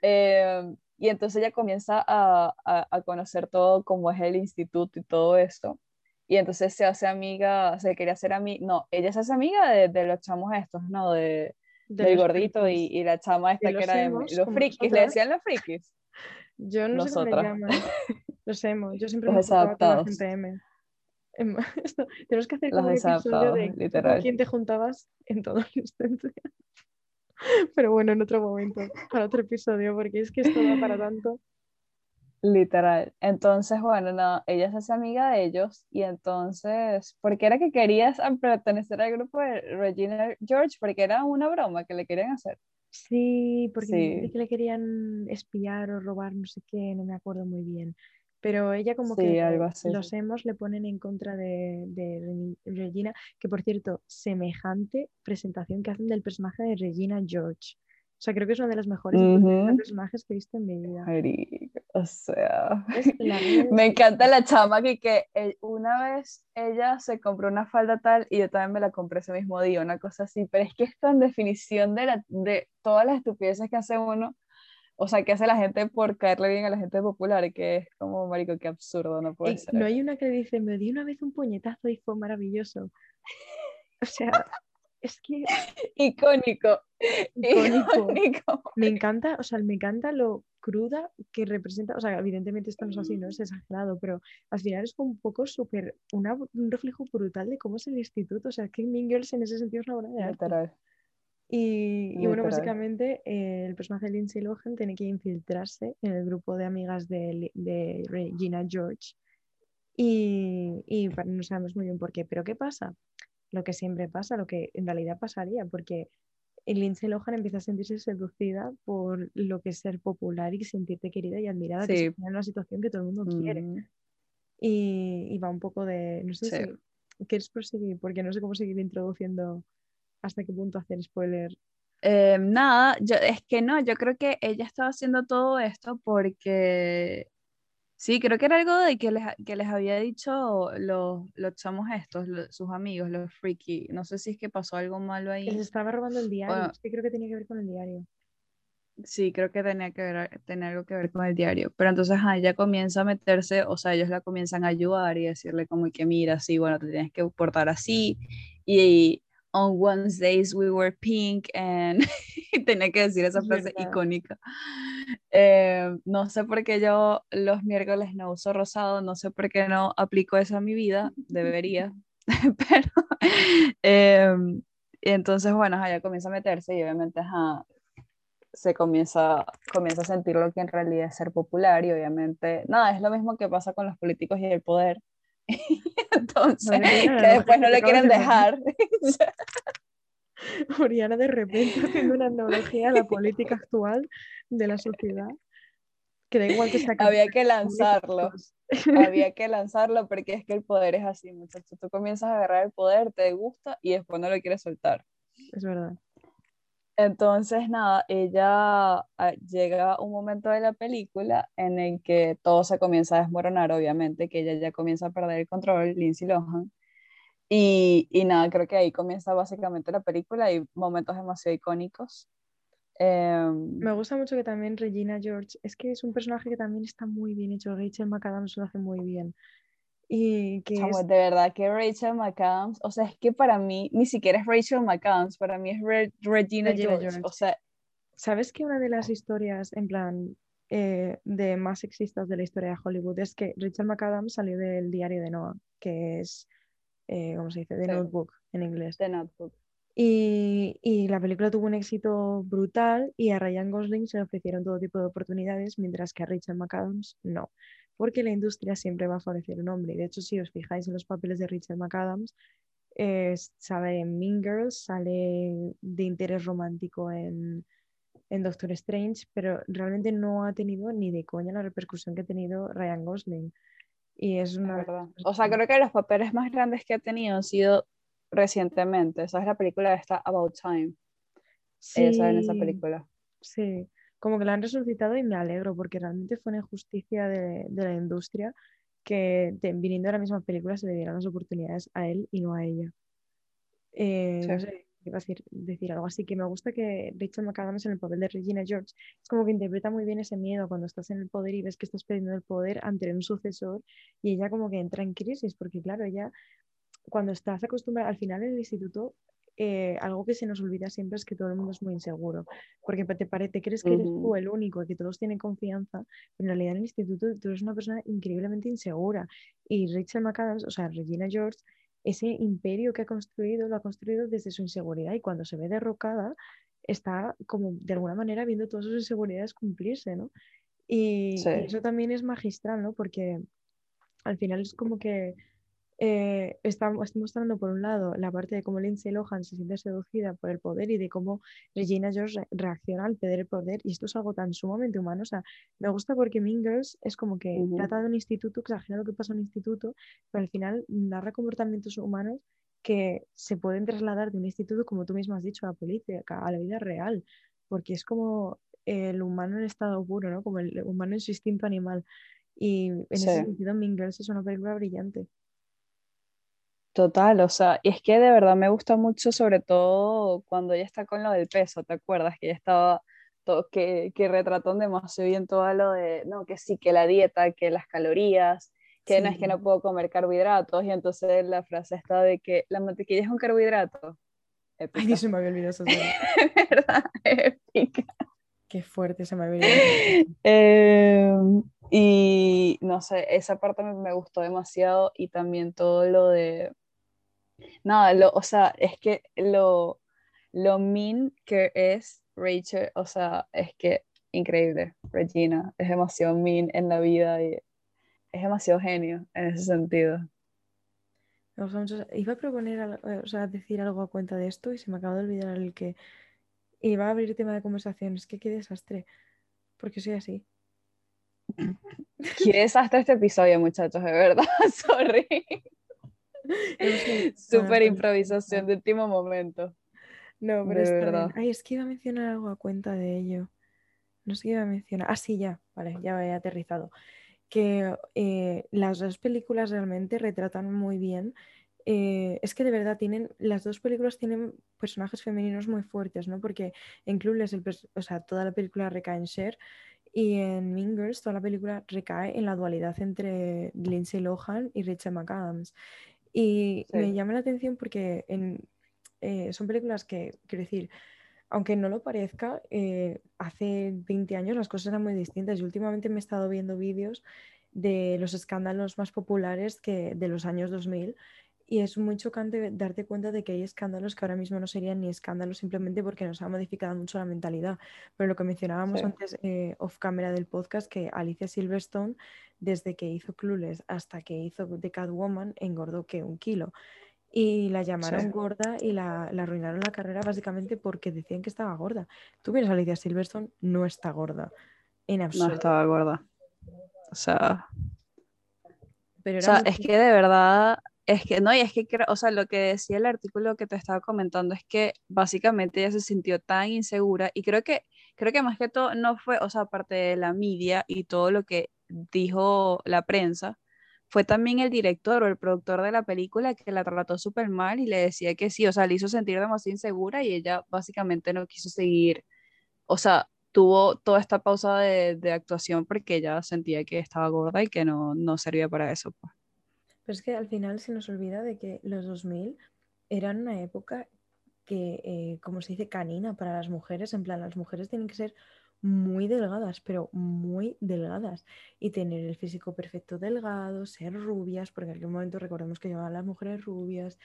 Eh, y entonces ella comienza a, a, conocer todo como es el instituto y todo esto. Y entonces se hace amiga, se quería hacer amiga, no, ella se hace amiga de, de los chamos estos, ¿no? De, del gordito y, y, la chama esta que era de los frikis, le decían los frikis. Yo no sé cómo le llaman. Los hemos, yo siempre los me con la gente M. tenemos que hacer como un episodio de literal. quién te juntabas en toda existencia. Pero bueno, en otro momento, para otro episodio, porque es que esto va para tanto. Literal. Entonces, bueno, no, ella se hace amiga de ellos y entonces, ¿por qué era que querías pertenecer al grupo de Regina George? Porque era una broma que le querían hacer. Sí, porque que le querían espiar o robar, no sé qué, no me acuerdo muy bien. Pero ella como que los hemos le ponen en contra de, de, Regina, que por cierto, semejante presentación que hacen del personaje de Regina George. O sea, creo que es uno de los mejores personajes que he visto en mi vida. o sea, me encanta la chama que, que una vez ella se compró una falda tal y yo también me la compré ese mismo día, una cosa así, pero es que esto en definición de, la, de todas las estupideces que hace uno, o sea, ¿qué hace la gente por caerle bien a la gente popular? Que es como, marico, qué absurdo, no puede ser. No hay una que dice, me di una vez un puñetazo y fue maravilloso. O sea, es que... Icónico. Icónico. Me encanta, o sea, me encanta lo cruda que representa, o sea, evidentemente esto no es así, no es exagerado, pero al final es un poco súper, un reflejo brutal de cómo es el instituto, o sea, que Girls en ese sentido es una obra de arte. Y, bueno, básicamente eh, el personaje de Lindsay Lohan tiene que infiltrarse en el grupo de amigas de, de Regina George y, y, no sabemos muy bien por qué. Pero ¿qué pasa? Lo que siempre pasa, lo que en realidad pasaría, porque Lindsay Lohan empieza a sentirse seducida por lo que es ser popular y sentirte querida y admirada, que es una situación que todo el mundo quiere. Mm. Y, va un poco de, no sé si quieres proseguir, porque no sé cómo seguir introduciendo hasta qué punto hacer spoiler. Eh, nada, yo, es que no, yo creo que ella estaba haciendo todo esto porque, sí, creo que era algo de que les, que les había dicho los, los chamos estos, sus amigos, los freaky, no sé si es que pasó algo malo ahí. Que se estaba robando el diario, sí, creo que tenía que ver con el diario. Sí, creo que tenía que ver, tener algo que ver con el diario. Pero entonces ella comienza a meterse, o sea, ellos la comienzan a ayudar y decirle como que mira, sí, bueno, te tienes que portar así. Y, on Wednesdays we were pink and tenía que decir esa frase icónica. Eh, no sé por qué yo los miércoles no uso rosado, no sé por qué no aplico eso a mi vida, debería, pero eh, entonces bueno, ella comienza a meterse y obviamente se comienza, comienza a sentir lo que en realidad es ser popular y obviamente, nada, es lo mismo que pasa con los políticos y el poder, Entonces, que después no le quieren dejar. Oriana de repente haciendo una analogía a la política actual de la sociedad. Que da igual que sea Había que lanzarlo. Había que lanzarlo porque es que el poder es así, muchachos. Tú comienzas a agarrar el poder, te gusta y después no lo quieres soltar. Es verdad. Entonces, nada, ella ah, llega un momento de la película en el que todo se comienza a desmoronar, obviamente, que ella ya comienza a perder el control, Lindsay Lohan. Y, y nada, creo que ahí comienza básicamente la película y momentos demasiado icónicos. Em, Me gusta mucho que también Regina George, es que es un personaje que también está muy bien hecho, Rachel McAdams lo hace muy bien. Y que de verdad que Rachel McAdams, o sea, es que para mí ni siquiera es Rachel McAdams, para mí es Regina, George. O sea, ¿sabes que una de las historias, en plan, eh, de más sexistas de la historia de Hollywood es que Rachel McAdams salió del diario de Noah, que es, eh, ¿cómo se dice? The Notebook en inglés. The Notebook. Y, y, la película tuvo un éxito brutal y a Ryan Gosling se le ofrecieron todo tipo de oportunidades, mientras que a Rachel McAdams no porque la industria siempre va a favorecer un hombre. De hecho, si os fijáis en los papeles de Richard McAdams, sale en Mean Girls, sale de interés romántico en, Doctor Strange, pero realmente no ha tenido ni de coña la repercusión que ha tenido Ryan Gosling. Y es una verdad. O sea, creo que los papeles más grandes que ha tenido han sido recientemente. Esa es la película de esta About Time. Sí. Esa en esa película. Sí como que la han resucitado y me alegro porque realmente fue una injusticia de, la industria que viniendo de la misma película se le dieran las oportunidades a él y no a ella. Eh, no sé, iba a decir, decir, algo así que me gusta que Rachel McAdams en el papel de Regina George es como que interpreta muy bien ese miedo cuando estás en el poder y ves que estás perdiendo el poder ante un sucesor y ella como que entra en crisis porque claro, ella cuando estás acostumbrada al final en el instituto eh, algo que se nos olvida siempre es que todo el mundo es muy inseguro, porque te, parece, crees que eres tú el único, que todos tienen confianza, pero en realidad en el instituto tú eres una persona increíblemente insegura. Y Rachel McAdams, o sea, Regina George, ese imperio que ha construido, lo ha construido desde su inseguridad y cuando se ve derrocada, está como de alguna manera viendo todas sus inseguridades cumplirse, ¿no? Y, y eso también es magistral, ¿no? Porque al final es como que eh, estamos mostrando por un lado la parte de cómo Lindsay Lohan se siente seducida por el poder y de cómo Regina George reacciona al perder el poder y esto es algo tan sumamente humano, o sea, me gusta porque Mean Girls es como que trata de un instituto, exagera lo que pasa en un instituto, pero al final narra comportamientos humanos que se pueden trasladar de un instituto, como tú mismo has dicho, a la policía, a la vida real, porque es como el humano en estado puro, ¿no? Como el humano en su instinto animal. Y en ese sentido, Mean Girls es una película brillante. Total, o sea, y es que de verdad me gusta mucho, sobre todo cuando ella está con lo del peso, ¿te acuerdas? Que ella estaba que, que retratan demasiado bien todo lo de, no, que sí, que la dieta, que las calorías, que no es que no puedo comer carbohidratos, y entonces la frase está de que la mantequilla es un carbohidrato. Ay, se me había olvidado eso. ¿Verdad? Épica. Qué fuerte se me había olvidado. Em, y no sé, esa parte me, gustó demasiado y también todo lo de... Nada, lo, o sea, es que lo, lo mean que es Rachel, o sea, es que increíble, Regina, es demasiado mean en la vida y es demasiado genio en ese sentido. Iba a proponer, o sea, decir algo a cuenta de esto y se me acaba de olvidar el que iba a abrir tema de conversación. Es que qué desastre, porque soy así. Qué desastre este episodio, muchachos, de verdad, sorry. Súper improvisación de último momento. No, pero es verdad. Ay, es que iba a mencionar algo a cuenta de ello. No sé qué iba a mencionar. Ah, sí, ya. Vale, ya he aterrizado. Que eh, las dos películas realmente retratan muy bien. Eh, es que de verdad tienen, las dos películas tienen personajes femeninos muy fuertes, ¿no? Porque en Clueless, el, o sea, toda la película recae en Cher y en Mean Girls toda la película recae en la dualidad entre Lindsay Lohan y Rachel McAdams. Y me llama la atención porque en, eh, son películas que, quiero decir, aunque no lo parezca, eh, hace 20 años las cosas eran muy distintas. Y últimamente me he estado viendo vídeos de los escándalos más populares que de los años 2000 y es muy chocante darte cuenta de que hay escándalos que ahora mismo no serían ni escándalos simplemente porque nos ha modificado mucho la mentalidad. Pero lo que mencionábamos antes eh, off camera del podcast, que Alicia Silverstone, desde que hizo Clueless hasta que hizo The Catwoman, engordó que un kilo y la llamaron gorda y la, arruinaron la carrera básicamente porque decían que estaba gorda. Tú vienes a Lidia Silverstone, no está gorda. En absoluto. No estaba gorda. O sea. Pero o sea, es que de verdad. Es que no, y es que, o sea, lo que decía el artículo que te estaba comentando es que básicamente ella se sintió tan insegura y creo que, creo que más que todo no fue, o sea, aparte de la media y todo lo que dijo la prensa, fue también el director o el productor de la película que la trató súper mal y le decía que sí, o sea, le hizo sentir demasiado insegura y ella básicamente no quiso seguir, o sea, tuvo toda esta pausa de, actuación porque ella sentía que estaba gorda y que no, no servía para eso. Pues. Pero es que al final se nos olvida de que los 2000 eran una época que, eh, como se dice, canina para las mujeres, en plan, las mujeres tienen que ser muy delgadas, pero muy delgadas. Y tener el físico perfecto delgado, ser rubias, porque en aquel momento recordemos que llevaban las mujeres rubias.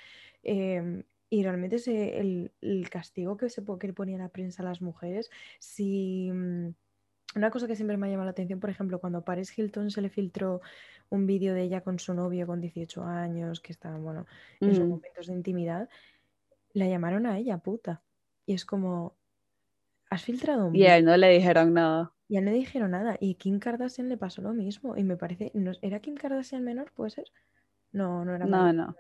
Em, y realmente ese, el, castigo que se que ponía la prensa a las mujeres, si... Una cosa que siempre me ha llamado la atención, por ejemplo, cuando a Paris Hilton se le filtró un vídeo de ella con su novio con 18 años, que estaban, bueno, en sus mm. momentos de intimidad, la llamaron a ella puta. Y es como, has filtrado un Y a él no le dijeron nada. Y a él no le dijeron nada. Y Kim Kardashian le pasó lo mismo. Y me parece. ¿Era Kim Kardashian menor? ¿Puede ser? No, no era No, no.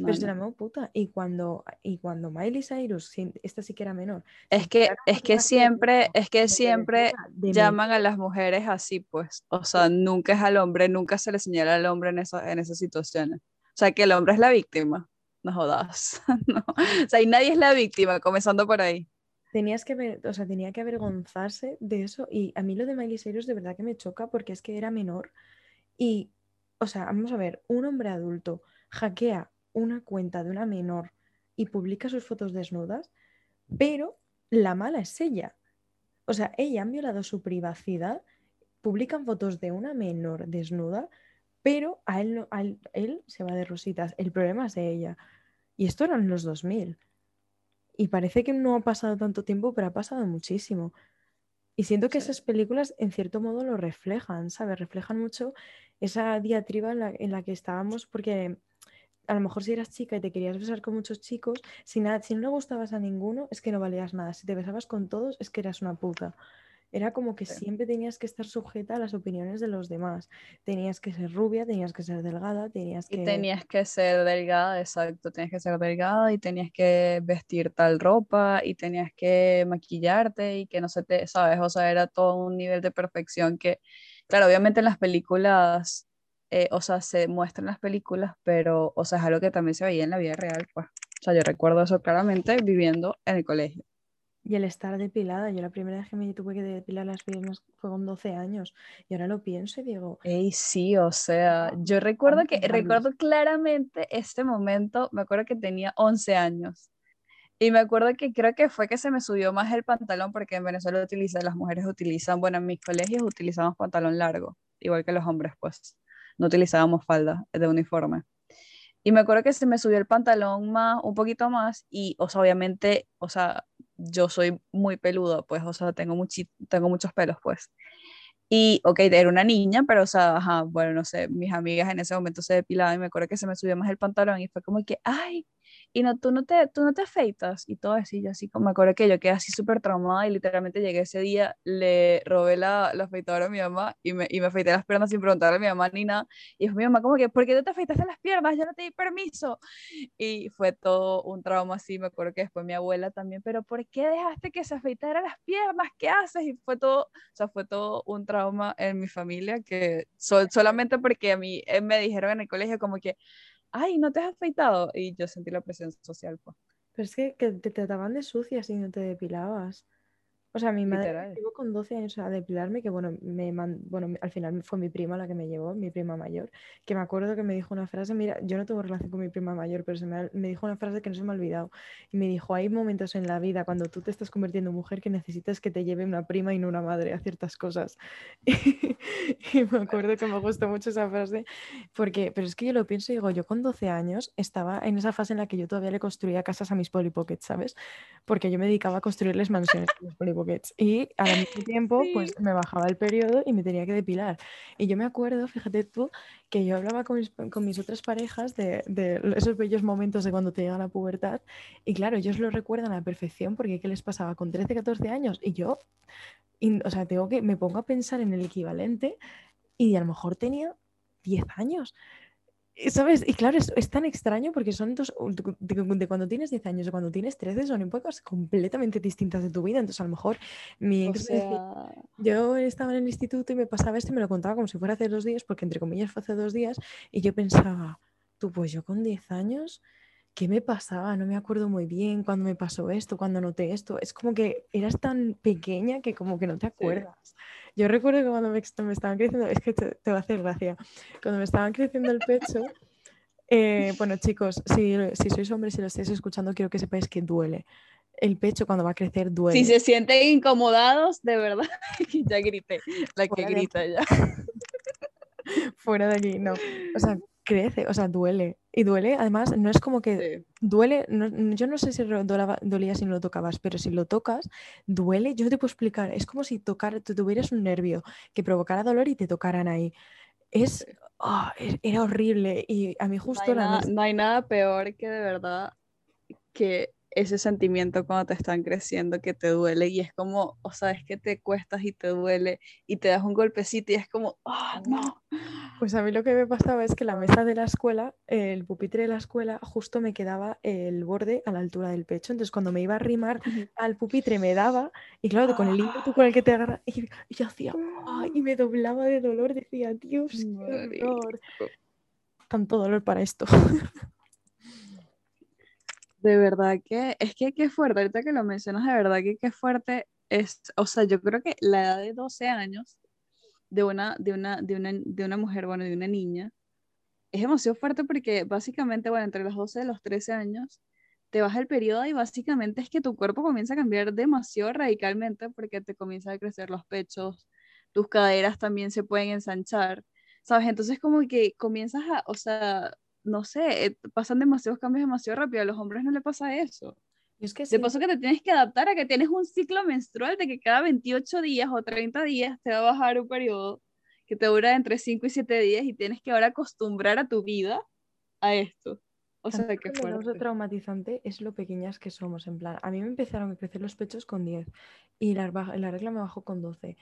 Pero es de la puta. Y cuando, y cuando Miley Cyrus, esta sí que era menor. Es que, es que siempre, es que siempre llaman a las mujeres así, pues. O sea, nunca es al hombre, nunca se le señala al hombre en, en esas situaciones. O sea, que el hombre es la víctima. No jodas. no. O sea, y nadie es la víctima, comenzando por ahí. Tenías que ver, o sea, tenía que avergonzarse de eso. Y a mí lo de Miley Cyrus de verdad que me choca porque es que era menor. Y, o sea, vamos a ver, un hombre adulto hackea una cuenta de una menor y publica sus fotos desnudas, pero la mala es ella. O sea, ella han violado su privacidad, publican fotos de una menor desnuda, pero a él, a él, se va de rositas. El problema es de ella. Y esto eran los 2000. Y parece que no ha pasado tanto tiempo, pero ha pasado muchísimo. Y siento que esas películas en cierto modo lo reflejan, ¿sabes? Reflejan mucho esa diatriba en la, que estábamos, porque a lo mejor si eras chica y te querías besar con muchos chicos, si, nada, si no le gustabas a ninguno, es que no valías nada. Si te besabas con todos, es que eras una puta. Era como que siempre tenías que estar sujeta a las opiniones de los demás. Tenías que ser rubia, tenías que ser delgada, tenías que... Y tenías que ser delgada, exacto, tenías que ser delgada y tenías que vestir tal ropa y tenías que maquillarte y que no se te, sabes, o sea, era todo un nivel de perfección que, claro, obviamente en las películas, eh, o sea, se muestran las películas, pero, o sea, es algo que también se veía en la vida real, pues. O sea, yo recuerdo eso claramente viviendo en el colegio. Y el estar depilada, yo la primera vez que me tuve que depilar las piernas fue con 12 años y ahora lo pienso y digo... Ey, sí, o sea, yo recuerdo que, recuerdo claramente este momento, me acuerdo que tenía 11 años y me acuerdo que creo que fue que se me subió más el pantalón porque en Venezuela utiliza, las mujeres utilizan, bueno, en mis colegios utilizamos pantalón largo, igual que los hombres, pues no utilizábamos falda de uniforme. Y me acuerdo que se me subió el pantalón más, un poquito más, y, o sea, obviamente, o sea, yo soy muy peludo, pues, o sea, tengo, tengo muchos pelos, pues. Y, ok, era una niña, pero, o sea, ajá, bueno, no sé, mis amigas en ese momento se depilaban y me acuerdo que se me subió más el pantalón y fue como que, ay, y no, tú no te, tú no te afeitas y todo así, yo así como me acuerdo que yo quedé así súper traumada y literalmente llegué ese día, le robé la, la afeitadora a mi mamá y me, y me afeité las piernas sin preguntarle a mi mamá ni nada, y dijo mi mamá como que, ¿por qué no te afeitaste las piernas? Yo no te di permiso, y fue todo un trauma así, me acuerdo que después mi abuela también, pero ¿por qué dejaste que se afeitara las piernas? ¿Qué haces? Y fue todo, o sea, fue todo un trauma en mi familia que solamente porque a mí eh, me dijeron en el colegio como que, ay, ¿no te has afeitado? Y yo sentí la presión social, pues. Pero es que, te trataban de sucia si no te depilabas. O sea, mi madre me llevó con 12 años a depilarme, que bueno, me bueno, al final fue mi prima la que me llevó, mi prima mayor, que me acuerdo que me dijo una frase, mira, yo no tengo relación con mi prima mayor, pero se me, me dijo una frase que no se me ha olvidado. Y me dijo, hay momentos en la vida cuando tú te estás convirtiendo en mujer que necesitas que te lleve una prima y no una madre a ciertas cosas. y, me acuerdo que me gustó mucho esa frase, porque, pero es que yo lo pienso y digo, yo con 12 años estaba en esa fase en la que yo todavía le construía casas a mis Polly Pockets, ¿sabes? Porque yo me dedicaba a construirles mansiones a mis Polly y al mismo tiempo pues me bajaba el periodo y me tenía que depilar. Y yo me acuerdo, fíjate tú, que yo hablaba con mis, con mis otras parejas de, de, esos bellos momentos de cuando te llega la pubertad y claro, ellos lo recuerdan a la perfección porque ¿qué les pasaba con 13, 14 años? Y yo, o sea, tengo que, me pongo a pensar en el equivalente y a lo mejor tenía 10 años. ¿Sabes? Y claro, es, tan extraño porque son dos, de, cuando tienes 10 años o cuando tienes 13 son épocas completamente distintas de tu vida. Entonces, a lo mejor mi ex yo estaba en el instituto y me pasaba esto y me lo contaba como si fuera hace dos días, porque entre comillas fue hace dos días, y yo pensaba, tú, pues yo con 10 años, ¿qué me pasaba? No me acuerdo muy bien cuando me pasó esto, cuando noté esto. Es como que eras tan pequeña que como que no te acuerdas. Yo recuerdo que cuando me, estaban creciendo, es que te, va a hacer gracia, cuando me estaban creciendo el pecho, eh, bueno chicos, si, si sois hombres y lo estáis escuchando, quiero que sepáis que duele. El pecho cuando va a crecer duele. Si se sienten incomodados, de verdad, ya grité, la que grita ya. Fuera de aquí, no. O sea, crece, o sea, duele. Y duele, además, no es como que duele, yo no sé si dolía si no lo tocabas, pero si lo tocas, duele, yo te puedo explicar, es como si tocar, tú tuvieras un nervio que provocara dolor y te tocaran ahí. Es, e, era horrible y a mí justo... no hay nada peor que de verdad que ese sentimiento cuando te están creciendo que te duele y es como, o sea, es que te cuestas y te duele y te das un golpecito y es como, ah, no. Pues a mí lo que me pasaba es que la mesa de la escuela, el pupitre de la escuela, justo me quedaba el borde a la altura del pecho. Entonces cuando me iba a arrimar al pupitre me daba y claro, con el ímpetu con el que te agarra, y, yo hacía, y me doblaba de dolor, decía, Dios, qué dolor. Tanto dolor para esto. De verdad que, es que qué fuerte, ahorita que lo mencionas, de verdad que qué fuerte es, o sea, yo creo que la edad de 12 años de una, de una, de una, de una mujer, bueno, de una niña, es demasiado fuerte porque básicamente, bueno, entre los 12 y los 13 años, te baja el periodo y básicamente es que tu cuerpo comienza a cambiar demasiado radicalmente porque te comienzan a crecer los pechos, tus caderas también se pueden ensanchar, ¿sabes? Entonces como que comienzas a, o sea, no sé, eh, pasan demasiados cambios demasiado rápido. A los hombres no le pasa eso. Es que De paso que te tienes que adaptar a que tienes un ciclo menstrual de que cada 28 días o 30 días te va a bajar un periodo que te dura entre 5 y 7 días y tienes que ahora acostumbrar a tu vida a esto. O sea, que fuerte. Lo traumatizante es lo pequeñas que somos, en plan, a mí me empezaron a crecer los pechos con 10 y la, la regla me bajó con 12.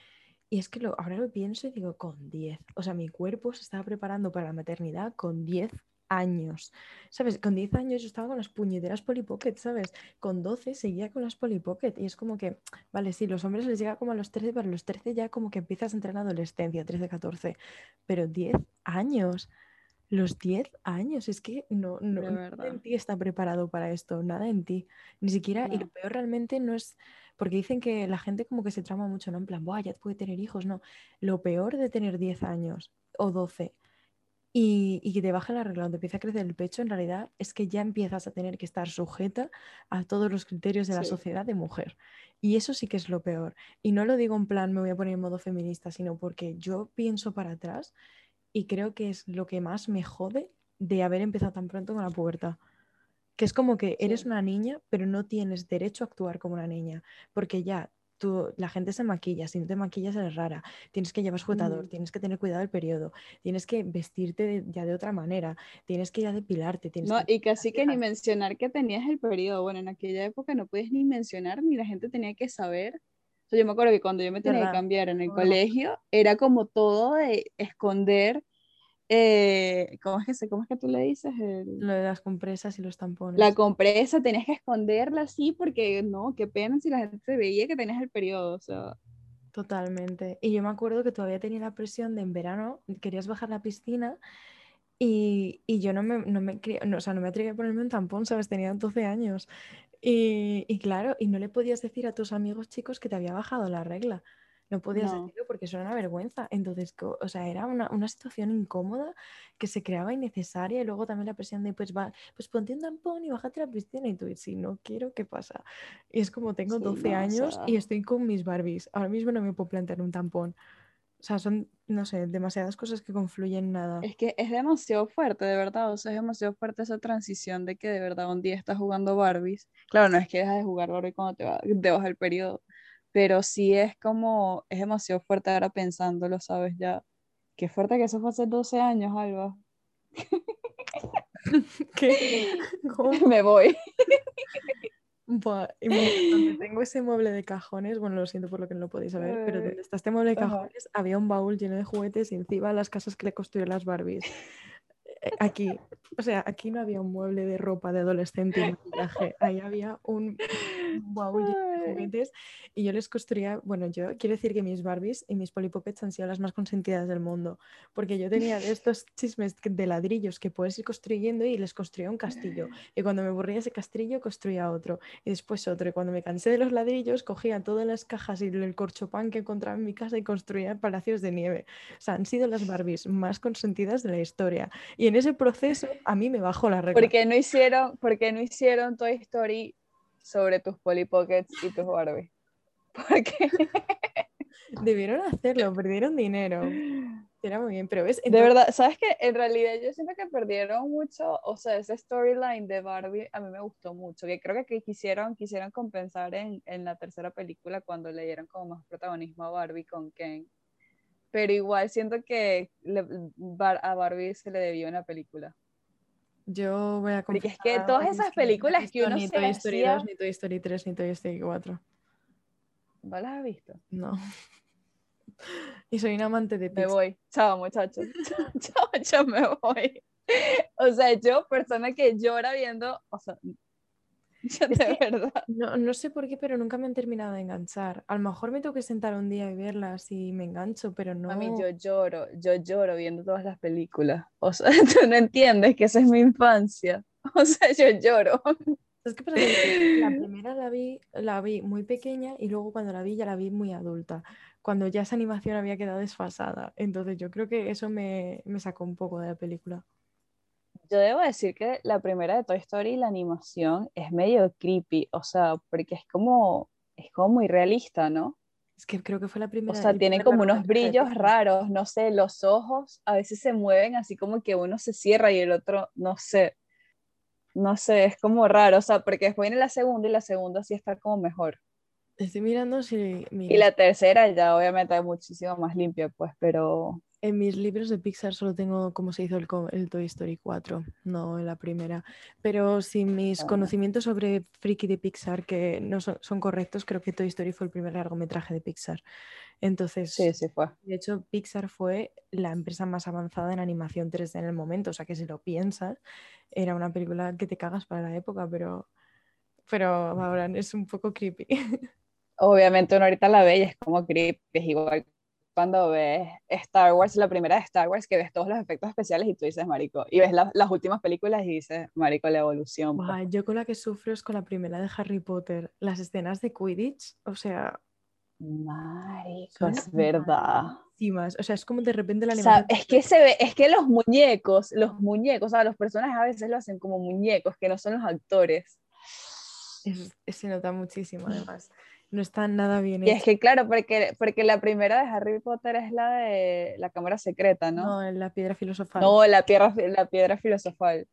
Y es que lo, ahora lo pienso y digo, con 10. O sea, mi cuerpo se estaba preparando para la maternidad con 10 años. ¿Sabes? Con 10 años yo estaba con las puñeteras Polly Pocket, ¿sabes? Con 12 seguía con las Polly Pocket y es como que, vale, sí, los hombres les llega como a los 13, pero a los 13 ya como que empiezas a entrar en adolescencia, 13, 14, pero 10 años. Los 10 años, es que no, no, nada en ti está preparado para esto, nada en ti. Ni siquiera, y lo peor realmente no es, porque dicen que la gente como que se trama mucho, ¿no? En plan, Buah, ya puede tener hijos, no. Lo peor de tener 10 años o 12 y, y que te baje la regla o te empieza a crecer el pecho, en realidad es que ya empiezas a tener que estar sujeta a todos los criterios de la sociedad de mujer. Y eso sí que es lo peor. Y no lo digo en plan, me voy a poner en modo feminista, sino porque yo pienso para atrás y creo que es lo que más me jode de haber empezado tan pronto con la pubertad. Que es como que eres una niña, pero no tienes derecho a actuar como una niña, porque ya tú, la gente se maquilla, si no te maquillas eres rara, tienes que llevar sujetador, mm. tienes que tener cuidado del periodo, tienes que vestirte ya de otra manera, tienes que ya depilarte. Tienes no, y casi que ni mencionar que tenías el periodo, bueno, en aquella época no puedes ni mencionar, ni la gente tenía que saber yo me acuerdo que cuando yo me tenía que cambiar en el colegio, era como todo de esconder, eh, ¿cómo, es que se, ¿cómo es que tú le dices? Lo de las compresas y los tampones. La compresa tenías que esconderla así porque no, qué pena si la gente se veía que tenías el periodo, o sea. Totalmente. Y yo me acuerdo que todavía tenía la presión de en verano, querías bajar la piscina y, y yo no me, no me, no, o sea, no me atreví a ponerme un tampón, ¿sabes? Tenía 12 años. Y, y, claro, y no le podías decir a tus amigos chicos que te había bajado la regla. No podías decirlo porque eso era una vergüenza. Entonces, o sea, era una, una, situación incómoda que se creaba innecesaria y luego también la presión de, pues, va, pues ponte un tampón y bájate la piscina y tú, si no quiero, ¿qué pasa? Y es como tengo 12 años y estoy con mis Barbies. Ahora mismo no me puedo plantear un tampón. O sea, son, no sé, demasiadas cosas que confluyen en nada. Es que es demasiado fuerte, de verdad. O sea, es demasiado fuerte esa transición de que de verdad un día estás jugando Barbies. Claro, no es que dejas de jugar Barbie cuando te, va, te vas el periodo, pero sí es como, es demasiado fuerte ahora pensándolo, ¿sabes? Ya, qué fuerte que eso fue hace 12 años, Alba. ¿Qué? Me voy. Buah, donde tengo ese mueble de cajones, bueno, lo siento por lo que no lo podéis saber, pero donde está este mueble de cajones había un baúl lleno de juguetes y encima las casas que le construyó las Barbies. Eh, aquí, o sea, aquí no había un mueble de ropa de adolescente y maquillaje, ahí había un baúl de juguetes y yo les construía, bueno, yo quiero decir que mis Barbies y mis Polly Pockets han sido las más consentidas del mundo, porque yo tenía estos chismes de ladrillos que puedes ir construyendo y les construía un castillo y cuando me aburría ese castillo construía otro y después otro y cuando me cansé de los ladrillos cogía todas las cajas y el corchopán que encontraba en mi casa y construía palacios de nieve. O sea, han sido las Barbies más consentidas de la historia y en ese proceso a mí me bajó la regla. Porque no hicieron, porque no hicieron Toy Story sobre tus Polly Pockets y tus Barbie. Porque debieron hacerlo, perdieron dinero. Era muy bien, pero ves. De verdad, ¿sabes qué? En realidad yo siento que perdieron mucho, o sea, ese storyline de Barbie a mí me gustó mucho, que creo que quisieron, quisieron compensar en, en la tercera película cuando le dieron como más protagonismo a Barbie con Ken. Pero igual siento que a Barbie se le debió una película. Yo voy a Porque es que todas esas películas que uno ni se Toy Story 2, ni Toy Story 3, ni Toy Story 4. ¿No las has visto? No. Y soy un amante de Pixar. Me voy. Chao, muchachos. chao, chao, me voy. O sea, yo, persona que llora viendo, o sea, de verdad. No, no, sé por qué, pero nunca me han terminado de enganchar. A lo mejor me tengo que sentar un día y verlas y me engancho, pero no. A mí yo lloro, yo lloro viendo todas las películas. O sea, tú no entiendes que esa es mi infancia. O sea, yo lloro. Es que la primera la vi, la vi muy pequeña y luego cuando la vi ya la vi muy adulta, cuando ya esa animación había quedado desfasada. Entonces yo creo que eso me, me sacó un poco de la película. Yo debo decir que la primera de Toy Story, la animación, es medio creepy, o sea, porque es como, es como muy realista, ¿no? Es que creo que fue la primera. O sea, tiene como unos brillos raros, no sé, los ojos a veces se mueven así como que uno se cierra y el otro, no sé, no sé, es como raro, o sea, porque después viene la segunda y la segunda sí está como mejor. Estoy mirando si... Y la tercera ya obviamente es muchísimo más limpia, pues, pero en mis libros de Pixar solo tengo cómo se hizo el, el, Toy Story 4, no en la primera. Pero si mis conocimientos sobre Freaky de Pixar que no son, son, correctos, creo que Toy Story fue el primer largometraje de Pixar. Entonces, sí, sí fue. De hecho, Pixar fue la empresa más avanzada en animación 3D en el momento. O sea que si lo piensas, era una película que te cagas para la época, pero, pero ahora es un poco creepy. Obviamente uno ahorita la ve y es como creepy, es igual cuando ves Star Wars, la primera de Star Wars, que ves todos los efectos especiales y tú dices, marico, y ves las últimas películas y dices, marico, la evolución. Pues". yo con la que sufro es con la primera de Harry Potter, las escenas de Quidditch, o sea... Marico, es verdad. O sea, es como de repente la animación. es que se ve, es que los muñecos, los muñecos, o sea, los personajes a veces lo hacen como muñecos, que no son los actores. se nota muchísimo, además. No está nada bien. Y es que, claro, porque, porque la primera de Harry Potter es la de la cámara secreta, ¿no? No, la piedra filosofal. No, la piedra, la piedra filosofal.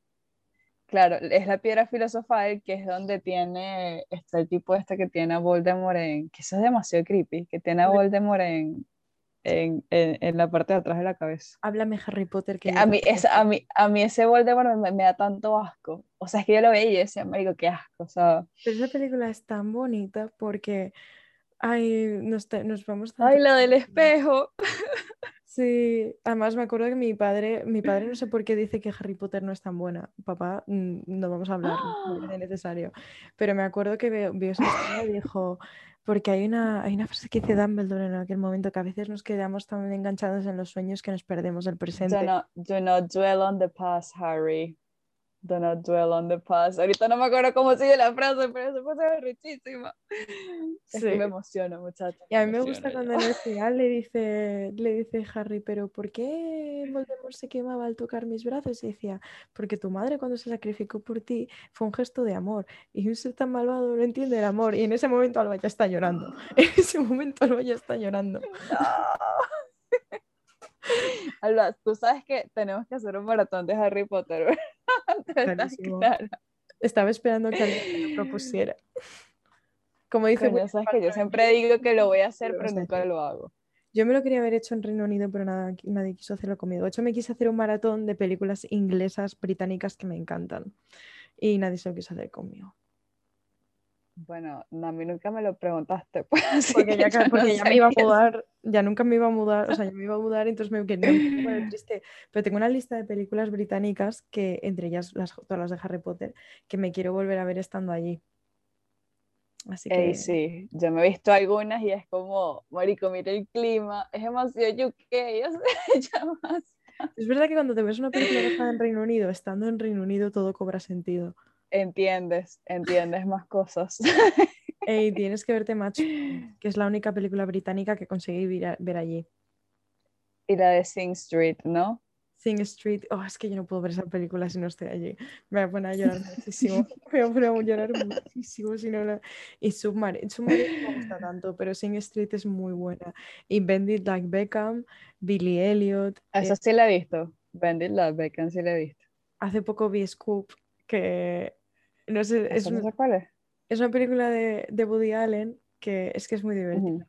Claro, es la piedra filosofal que es donde tiene este, el tipo este que tiene a Voldemort en. que eso es demasiado creepy, que tiene a Voldemort en, en, en, la parte de atrás de la cabeza. Háblame Harry Potter. Que a, mí, es, a, mí, a mí ese Voldemort me, me, da tanto asco. O sea, es que yo lo veía y decía, me digo, qué asco. O sea... Pero esa película es tan bonita porque ay, nos, nos vamos... Ay, la del espejo. Sí, además me acuerdo que mi padre, mi padre no sé por qué dice que Harry Potter no es tan buena. Papá, mm, no vamos a hablar, no es necesario. Pero me acuerdo que vio, vio esa y dijo, porque hay una, hay una frase que dice Dumbledore en aquel momento, que a veces nos quedamos tan enganchados en los sueños que nos perdemos el presente. Do not, do not dwell on the past, Harry. Do not dwell on the past. Ahorita no me acuerdo cómo sigue la frase, pero se puede richísima. Sí. me emociona, muchacha. Y a mí me, gusta cuando en el final le dice, le dice Harry, pero ¿por qué Voldemort se quemaba al tocar mis brazos? Y decía, porque tu madre cuando se sacrificó por ti fue un gesto de amor. Y un ser tan malvado no entiende el amor. Y en ese momento Alba ya está llorando. En ese momento Alba ya está llorando. Alba, tú sabes que tenemos que hacer un maratón de Harry Potter, Estaba esperando que alguien lo propusiera. Como dice, sabes que yo siempre digo que lo voy a hacer, pero nunca lo hago. Yo me lo quería haber hecho en Reino Unido, pero nada, nadie quiso hacerlo conmigo. De hecho, me quise hacer un maratón de películas inglesas, británicas que me encantan. Y nadie se lo quiso hacer conmigo. Bueno, a mí nunca me lo preguntaste. Pues, porque ya, porque ya me iba a mudar, ya nunca me iba a mudar, o sea, ya me iba a mudar, entonces me quedé triste. Pero tengo una lista de películas británicas, que entre ellas las, todas las de Harry Potter, que me quiero volver a ver estando allí. Así que... sí, yo me he visto algunas y es como, marico, mira el clima, es demasiado UK, Es verdad que cuando te ves una película en Reino Unido, estando en Reino Unido todo cobra sentido entiendes, entiendes más cosas. Y tienes que verte Match, que es la única película británica que conseguí ver, allí. Y la de Sing Street, ¿no? Sing Street, oh, es que yo no puedo ver esa película si no estoy allí. Me voy a poner a llorar muchísimo. Me voy a poner a llorar muchísimo si no la... Y Submarine, Submarine no me gusta tanto, pero Sing Street es muy buena. Y Bendit Like Beckham, Billy Elliot. Esa eh sí la he visto. Bendit Like Beckham sí la he visto. Hace poco vi Scoop que no sé, es, cuál es? es una película de, de, Woody Allen que es que es muy divertida,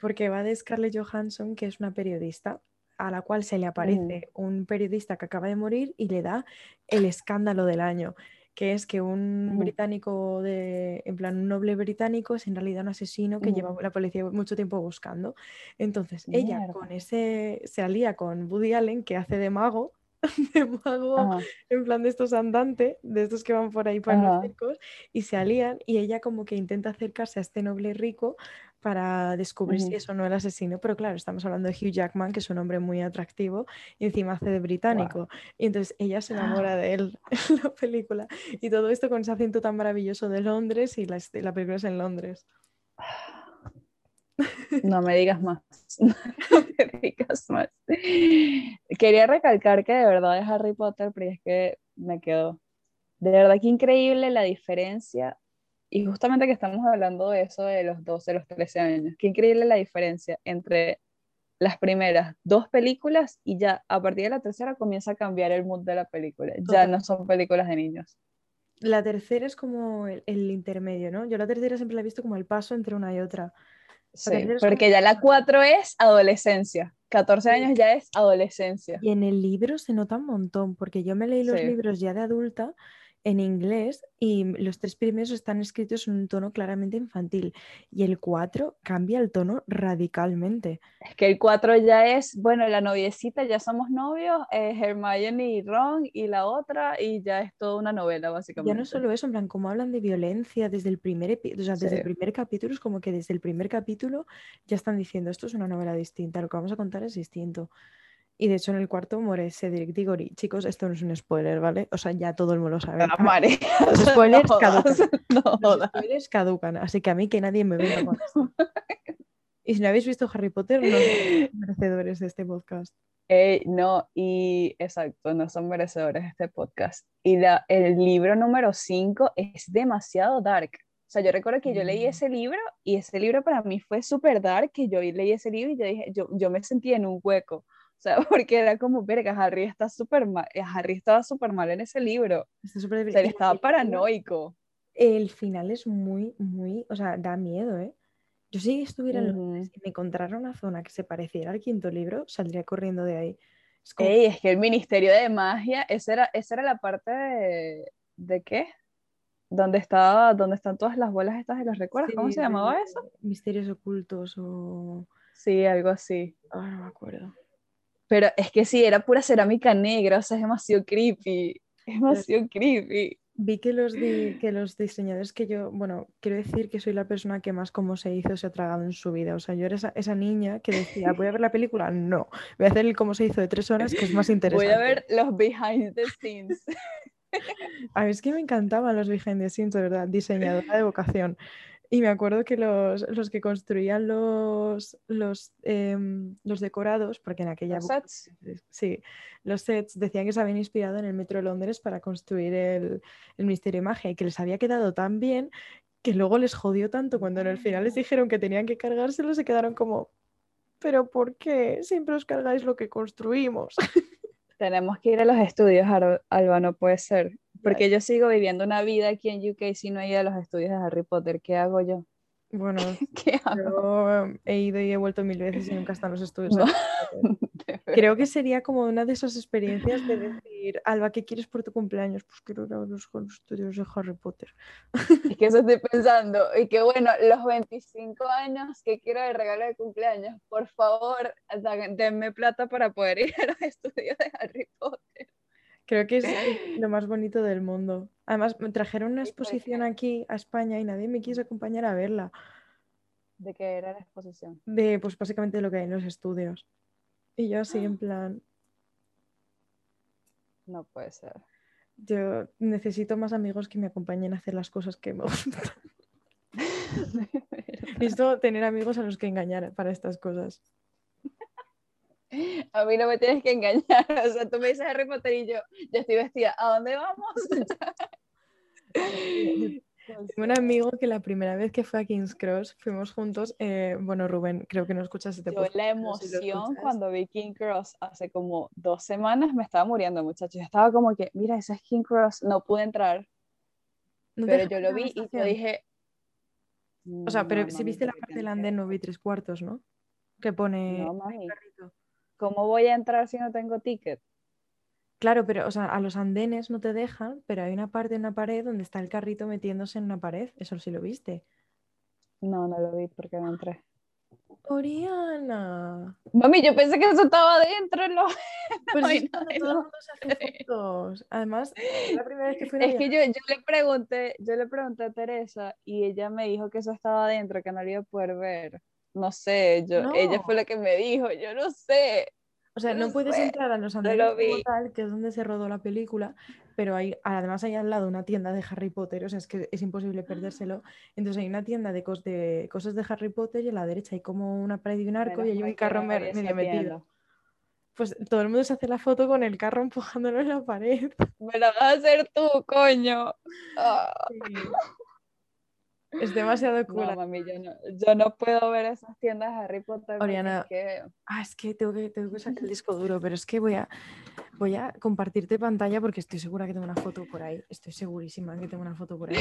porque va de Scarlett Johansson, que es una periodista, a la cual se le aparece un periodista que acaba de morir y le da el escándalo del año, que es que un británico de, en plan, un noble británico es en realidad un asesino que lleva la policía mucho tiempo buscando. Entonces, ella con ese, se alía con Woody Allen, que hace de mago, de mago, en plan de estos andantes, de estos que van por ahí para los circos, y se alían y ella como que intenta acercarse a este noble rico para descubrir si eso no es el asesino, pero claro, estamos hablando de Hugh Jackman, que es un hombre muy atractivo y encima hace de británico, y entonces ella se enamora de él en la película, y todo esto con ese acento tan maravilloso de Londres y la, la película es en Londres. No me digas más. No me digas más. Quería recalcar que de verdad es Harry Potter, pero es que me quedó. De verdad que increíble la diferencia. Y justamente que estamos hablando de eso de los 12, los 13 años. Qué increíble la diferencia entre las primeras dos películas y ya a partir de la tercera comienza a cambiar el mood de la película. Ya no son películas de niños. La tercera es como el, el intermedio, ¿no? Yo la tercera siempre la he visto como el paso entre una y otra. Sí, porque ya la 4 es adolescencia. 14 años ya es adolescencia. Y en el libro se nota un montón, porque yo me leí los libros ya de adulta en inglés y los tres primeros están escritos en un tono claramente infantil y el 4 cambia el tono radicalmente. Es que el 4 ya es, bueno, la noviecita, ya somos novios, es Hermione y Ron y la otra y ya es toda una novela básicamente. Ya no solo eso, en plan, como hablan de violencia desde el primer, o sea, desde el primer capítulo, es como que desde el primer capítulo ya están diciendo esto es una novela distinta, lo que vamos a contar es distinto. Y de hecho en el cuarto muere Cedric Diggory. Chicos, esto no es un spoiler, ¿vale? O sea, ya todo el mundo lo sabe. Ah, vale. Los spoilers caducan. Los spoilers caducan, así que a mí que nadie me venga con esto. Y si no habéis visto Harry Potter, no sois merecedores de este podcast. no, y exacto, no son merecedores de este podcast. Y la, el libro número 5 es demasiado dark. O sea, yo recuerdo que yo leí mm. ese libro y ese libro para mí fue súper dark, que yo leí ese libro y yo dije, yo, yo me sentí en un hueco. Sea, porque era como, verga, Harry está súper mal, eh, Harry estaba súper mal en ese libro. Está o sea, él estaba paranoico. El final es muy, muy, o sea, da miedo, ¿eh? Yo si estuviera en Londres y me encontrara una zona que se pareciera al quinto libro, saldría corriendo de ahí. Es, es que el Ministerio de Magia, esa era, esa era la parte de, ¿de qué? Donde, estaba, donde están todas las bolas estas de los recuerdos, ¿cómo se llamaba eso? Misterios ocultos o... Sí, algo así. Ah, no me acuerdo. Pero es que sí, era pura cerámica negra, o sea, es demasiado creepy. Es demasiado creepy. Vi que los, que los diseñadores que yo, bueno, quiero decir que soy la persona que más como se hizo se ha tragado en su vida. O sea, yo era esa, niña que decía, ¿voy a ver la película? No. Voy a hacer el cómo se hizo de tres horas, que es más interesante. Voy a ver los behind the scenes. A mí es que me encantaban los behind the scenes, de verdad, diseñadora de vocación. Y me acuerdo que los, los que construían los, los, em, los, decorados, porque en aquella... ¿Los sets? Sí, los sets decían que se habían inspirado en el Metro de Londres para construir el, el Misterio de Magia y que les había quedado tan bien que luego les jodió tanto cuando en el final les dijeron que tenían que cargárselo, se quedaron como, pero ¿por qué siempre os cargáis lo que construimos? Tenemos que ir a los estudios, Alba, no puede ser. Porque yo sigo viviendo una vida aquí en UK si no he ido a los estudios de Harry Potter. ¿Qué hago yo? Bueno, yo he ido y he vuelto mil veces y nunca están los estudios. Creo que sería como una de esas experiencias de decir, Alba, ¿qué quieres por tu cumpleaños? Pues quiero ir a los, estudios de Harry Potter. Es que eso estoy pensando. Y que bueno, los 25 años que quiero de regalo de cumpleaños, por favor, denme plata para poder ir a los estudios de Harry Potter. Creo que es lo más bonito del mundo. Además, me trajeron una exposición aquí a España y nadie me quiso acompañar a verla. ¿De qué era la exposición? De, pues básicamente lo que hay en los estudios. Y yo así, en plan... No puede ser. Yo necesito más amigos que me acompañen a hacer las cosas que me gustan. Necesito tener amigos a los que engañar para estas cosas. A mí no me tienes que engañar. O sea, tú me dices Harry Potter y yo, ya estoy vestida. ¿A dónde vamos? Tengo un amigo que la primera vez que fue a King's Cross fuimos juntos. Eh, bueno, Rubén, creo que no escuchas este Yo la emoción cuando vi King's Cross hace como dos semanas me estaba muriendo, muchachos. Estaba como que, mira, ese es King's Cross, no pude entrar. pero yo lo vi y yo dije. O sea, pero si viste la parte del andén no vi tres cuartos, ¿no? Que pone. No, ¿Cómo voy a entrar si no tengo ticket? Claro, pero o sea, a los andenes no te dejan, pero hay una parte en una pared donde está el carrito metiéndose en una pared. Eso sí lo viste. No, no lo vi porque no entré. Oriana. Mami, yo pensé que eso estaba adentro. No. Pues es todo el mundo se hace fotos. Además, la primera vez que fui Es que yo, yo, le pregunté, yo le pregunté a Teresa y ella me dijo que eso estaba adentro, que no lo iba a poder ver no sé, yo, ella fue la que me dijo, yo no sé. O sea, no, puedes entrar a los andenes como tal, que es donde se rodó la película, pero hay, además hay al lado una tienda de Harry Potter, o sea, es que es imposible perdérselo. Entonces hay una tienda de, de cosas de Harry Potter y a la derecha hay como una pared y un arco y hay un carro medio metido. Pues todo el mundo se hace la foto con el carro empujándolo en la pared. Me la vas a hacer tú, coño. Ah. Es demasiado cool. No, mami, yo no, puedo ver esas tiendas de Harry Potter. Oriana, es que... Ah, es que tengo, que tengo que sacar el disco duro, pero es que voy a, voy a compartirte pantalla porque estoy segura que tengo una foto por ahí. Estoy segurísima que tengo una foto por ahí.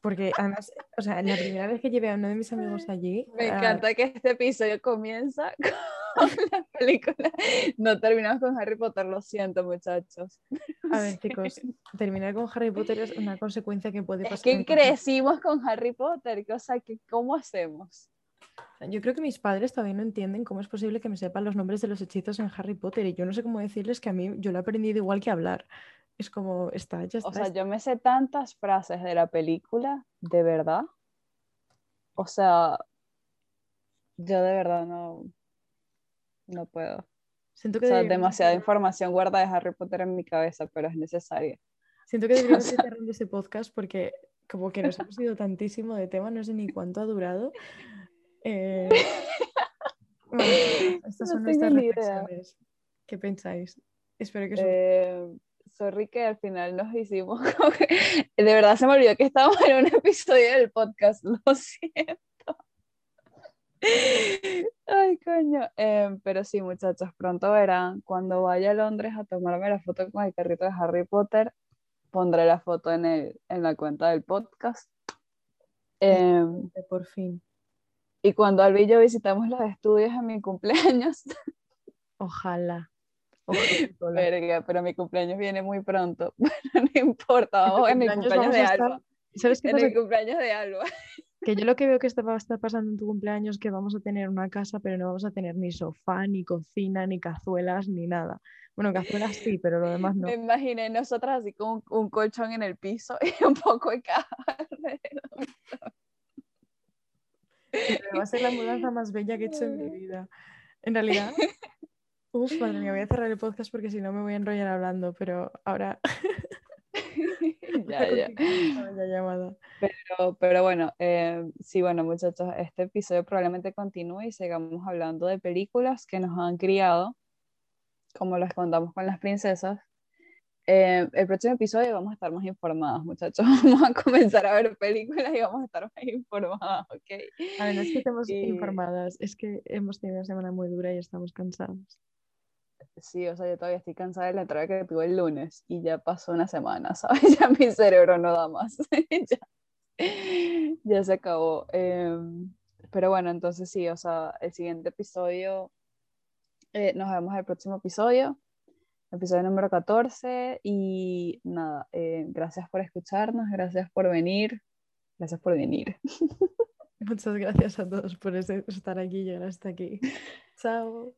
Porque además, o sea, la primera vez que llevé a uno de mis amigos allí. Me encanta que este episodio comienza la película. No terminamos con Harry Potter, lo siento, muchachos. A ver, chicos, terminar con Harry Potter es una consecuencia que puede pasar. Es que crecimos con Harry Potter, o sea, ¿cómo hacemos? Yo creo que mis padres todavía no entienden cómo es posible que me sepan los nombres de los hechizos en Harry Potter y yo no sé cómo decirles que a mí yo lo he aprendido igual que hablar. Es como, está, ya está. O sea, yo me sé tantas frases de la película, de verdad. O sea, yo de verdad no, no puedo. Siento que o sea, demasiada información guarda de Harry Potter en mi cabeza, pero es necesaria. Siento que deberíamos estar en ese podcast porque como que nos hemos ido tantísimo de tema, no sé ni cuánto ha durado. Eh, estas son nuestras reflexiones. ¿Qué pensáis? Espero que... Eh, sorry que al final nos hicimos... de verdad se me olvidó que estábamos en un episodio del podcast, lo siento. Ay, coño. Em, pero sí, muchachos, pronto verán. Cuando vaya a Londres a tomarme la foto con el carrito de Harry Potter, pondré la foto en, el, en la cuenta del podcast. Em, por fin. Y cuando Albi y yo visitamos los estudios en mi cumpleaños. Ojalá. Verga, pero mi cumpleaños viene muy pronto. no importa, vamos en mi cumpleaños de Alba. ¿Sabes qué en mi cumpleaños de Alba. Que yo lo que veo que va a estar pasando en tu cumpleaños es que vamos a tener una casa, pero no vamos a tener ni sofá, ni cocina, ni cazuelas, ni nada. Bueno, cazuelas sí, pero lo demás no. Me imaginé nosotras así con un, colchón en el piso y un poco de caja va a ser la mudanza más bella que he hecho en mi vida. En realidad, uf, madre mía, voy a cerrar el podcast porque si no me voy a enrollar hablando, pero ahora... ya, ya. Pero, pero bueno, eh, sí, bueno, muchachos, este episodio probablemente continúe y sigamos hablando de películas que nos han criado, como las contamos con las princesas. Eh, el próximo episodio vamos a estar más informadas, muchachos. Vamos a comenzar a ver películas y vamos a estar más informadas, ¿ok? A ver, no es que estemos informadas, es que hemos tenido una semana muy dura y estamos cansados. Sí, o sea, yo todavía estoy cansada de la entrada que tuve el lunes y ya pasó una semana, ¿sabes? Ya mi cerebro no da más. ya, se acabó. Em, pero bueno, entonces sí, o sea, el siguiente episodio, eh, nos vemos el próximo episodio, episodio número 14 y nada, eh, gracias por escucharnos, gracias por venir, gracias por venir. Muchas gracias a todos por estar aquí y llegar hasta aquí. Chao.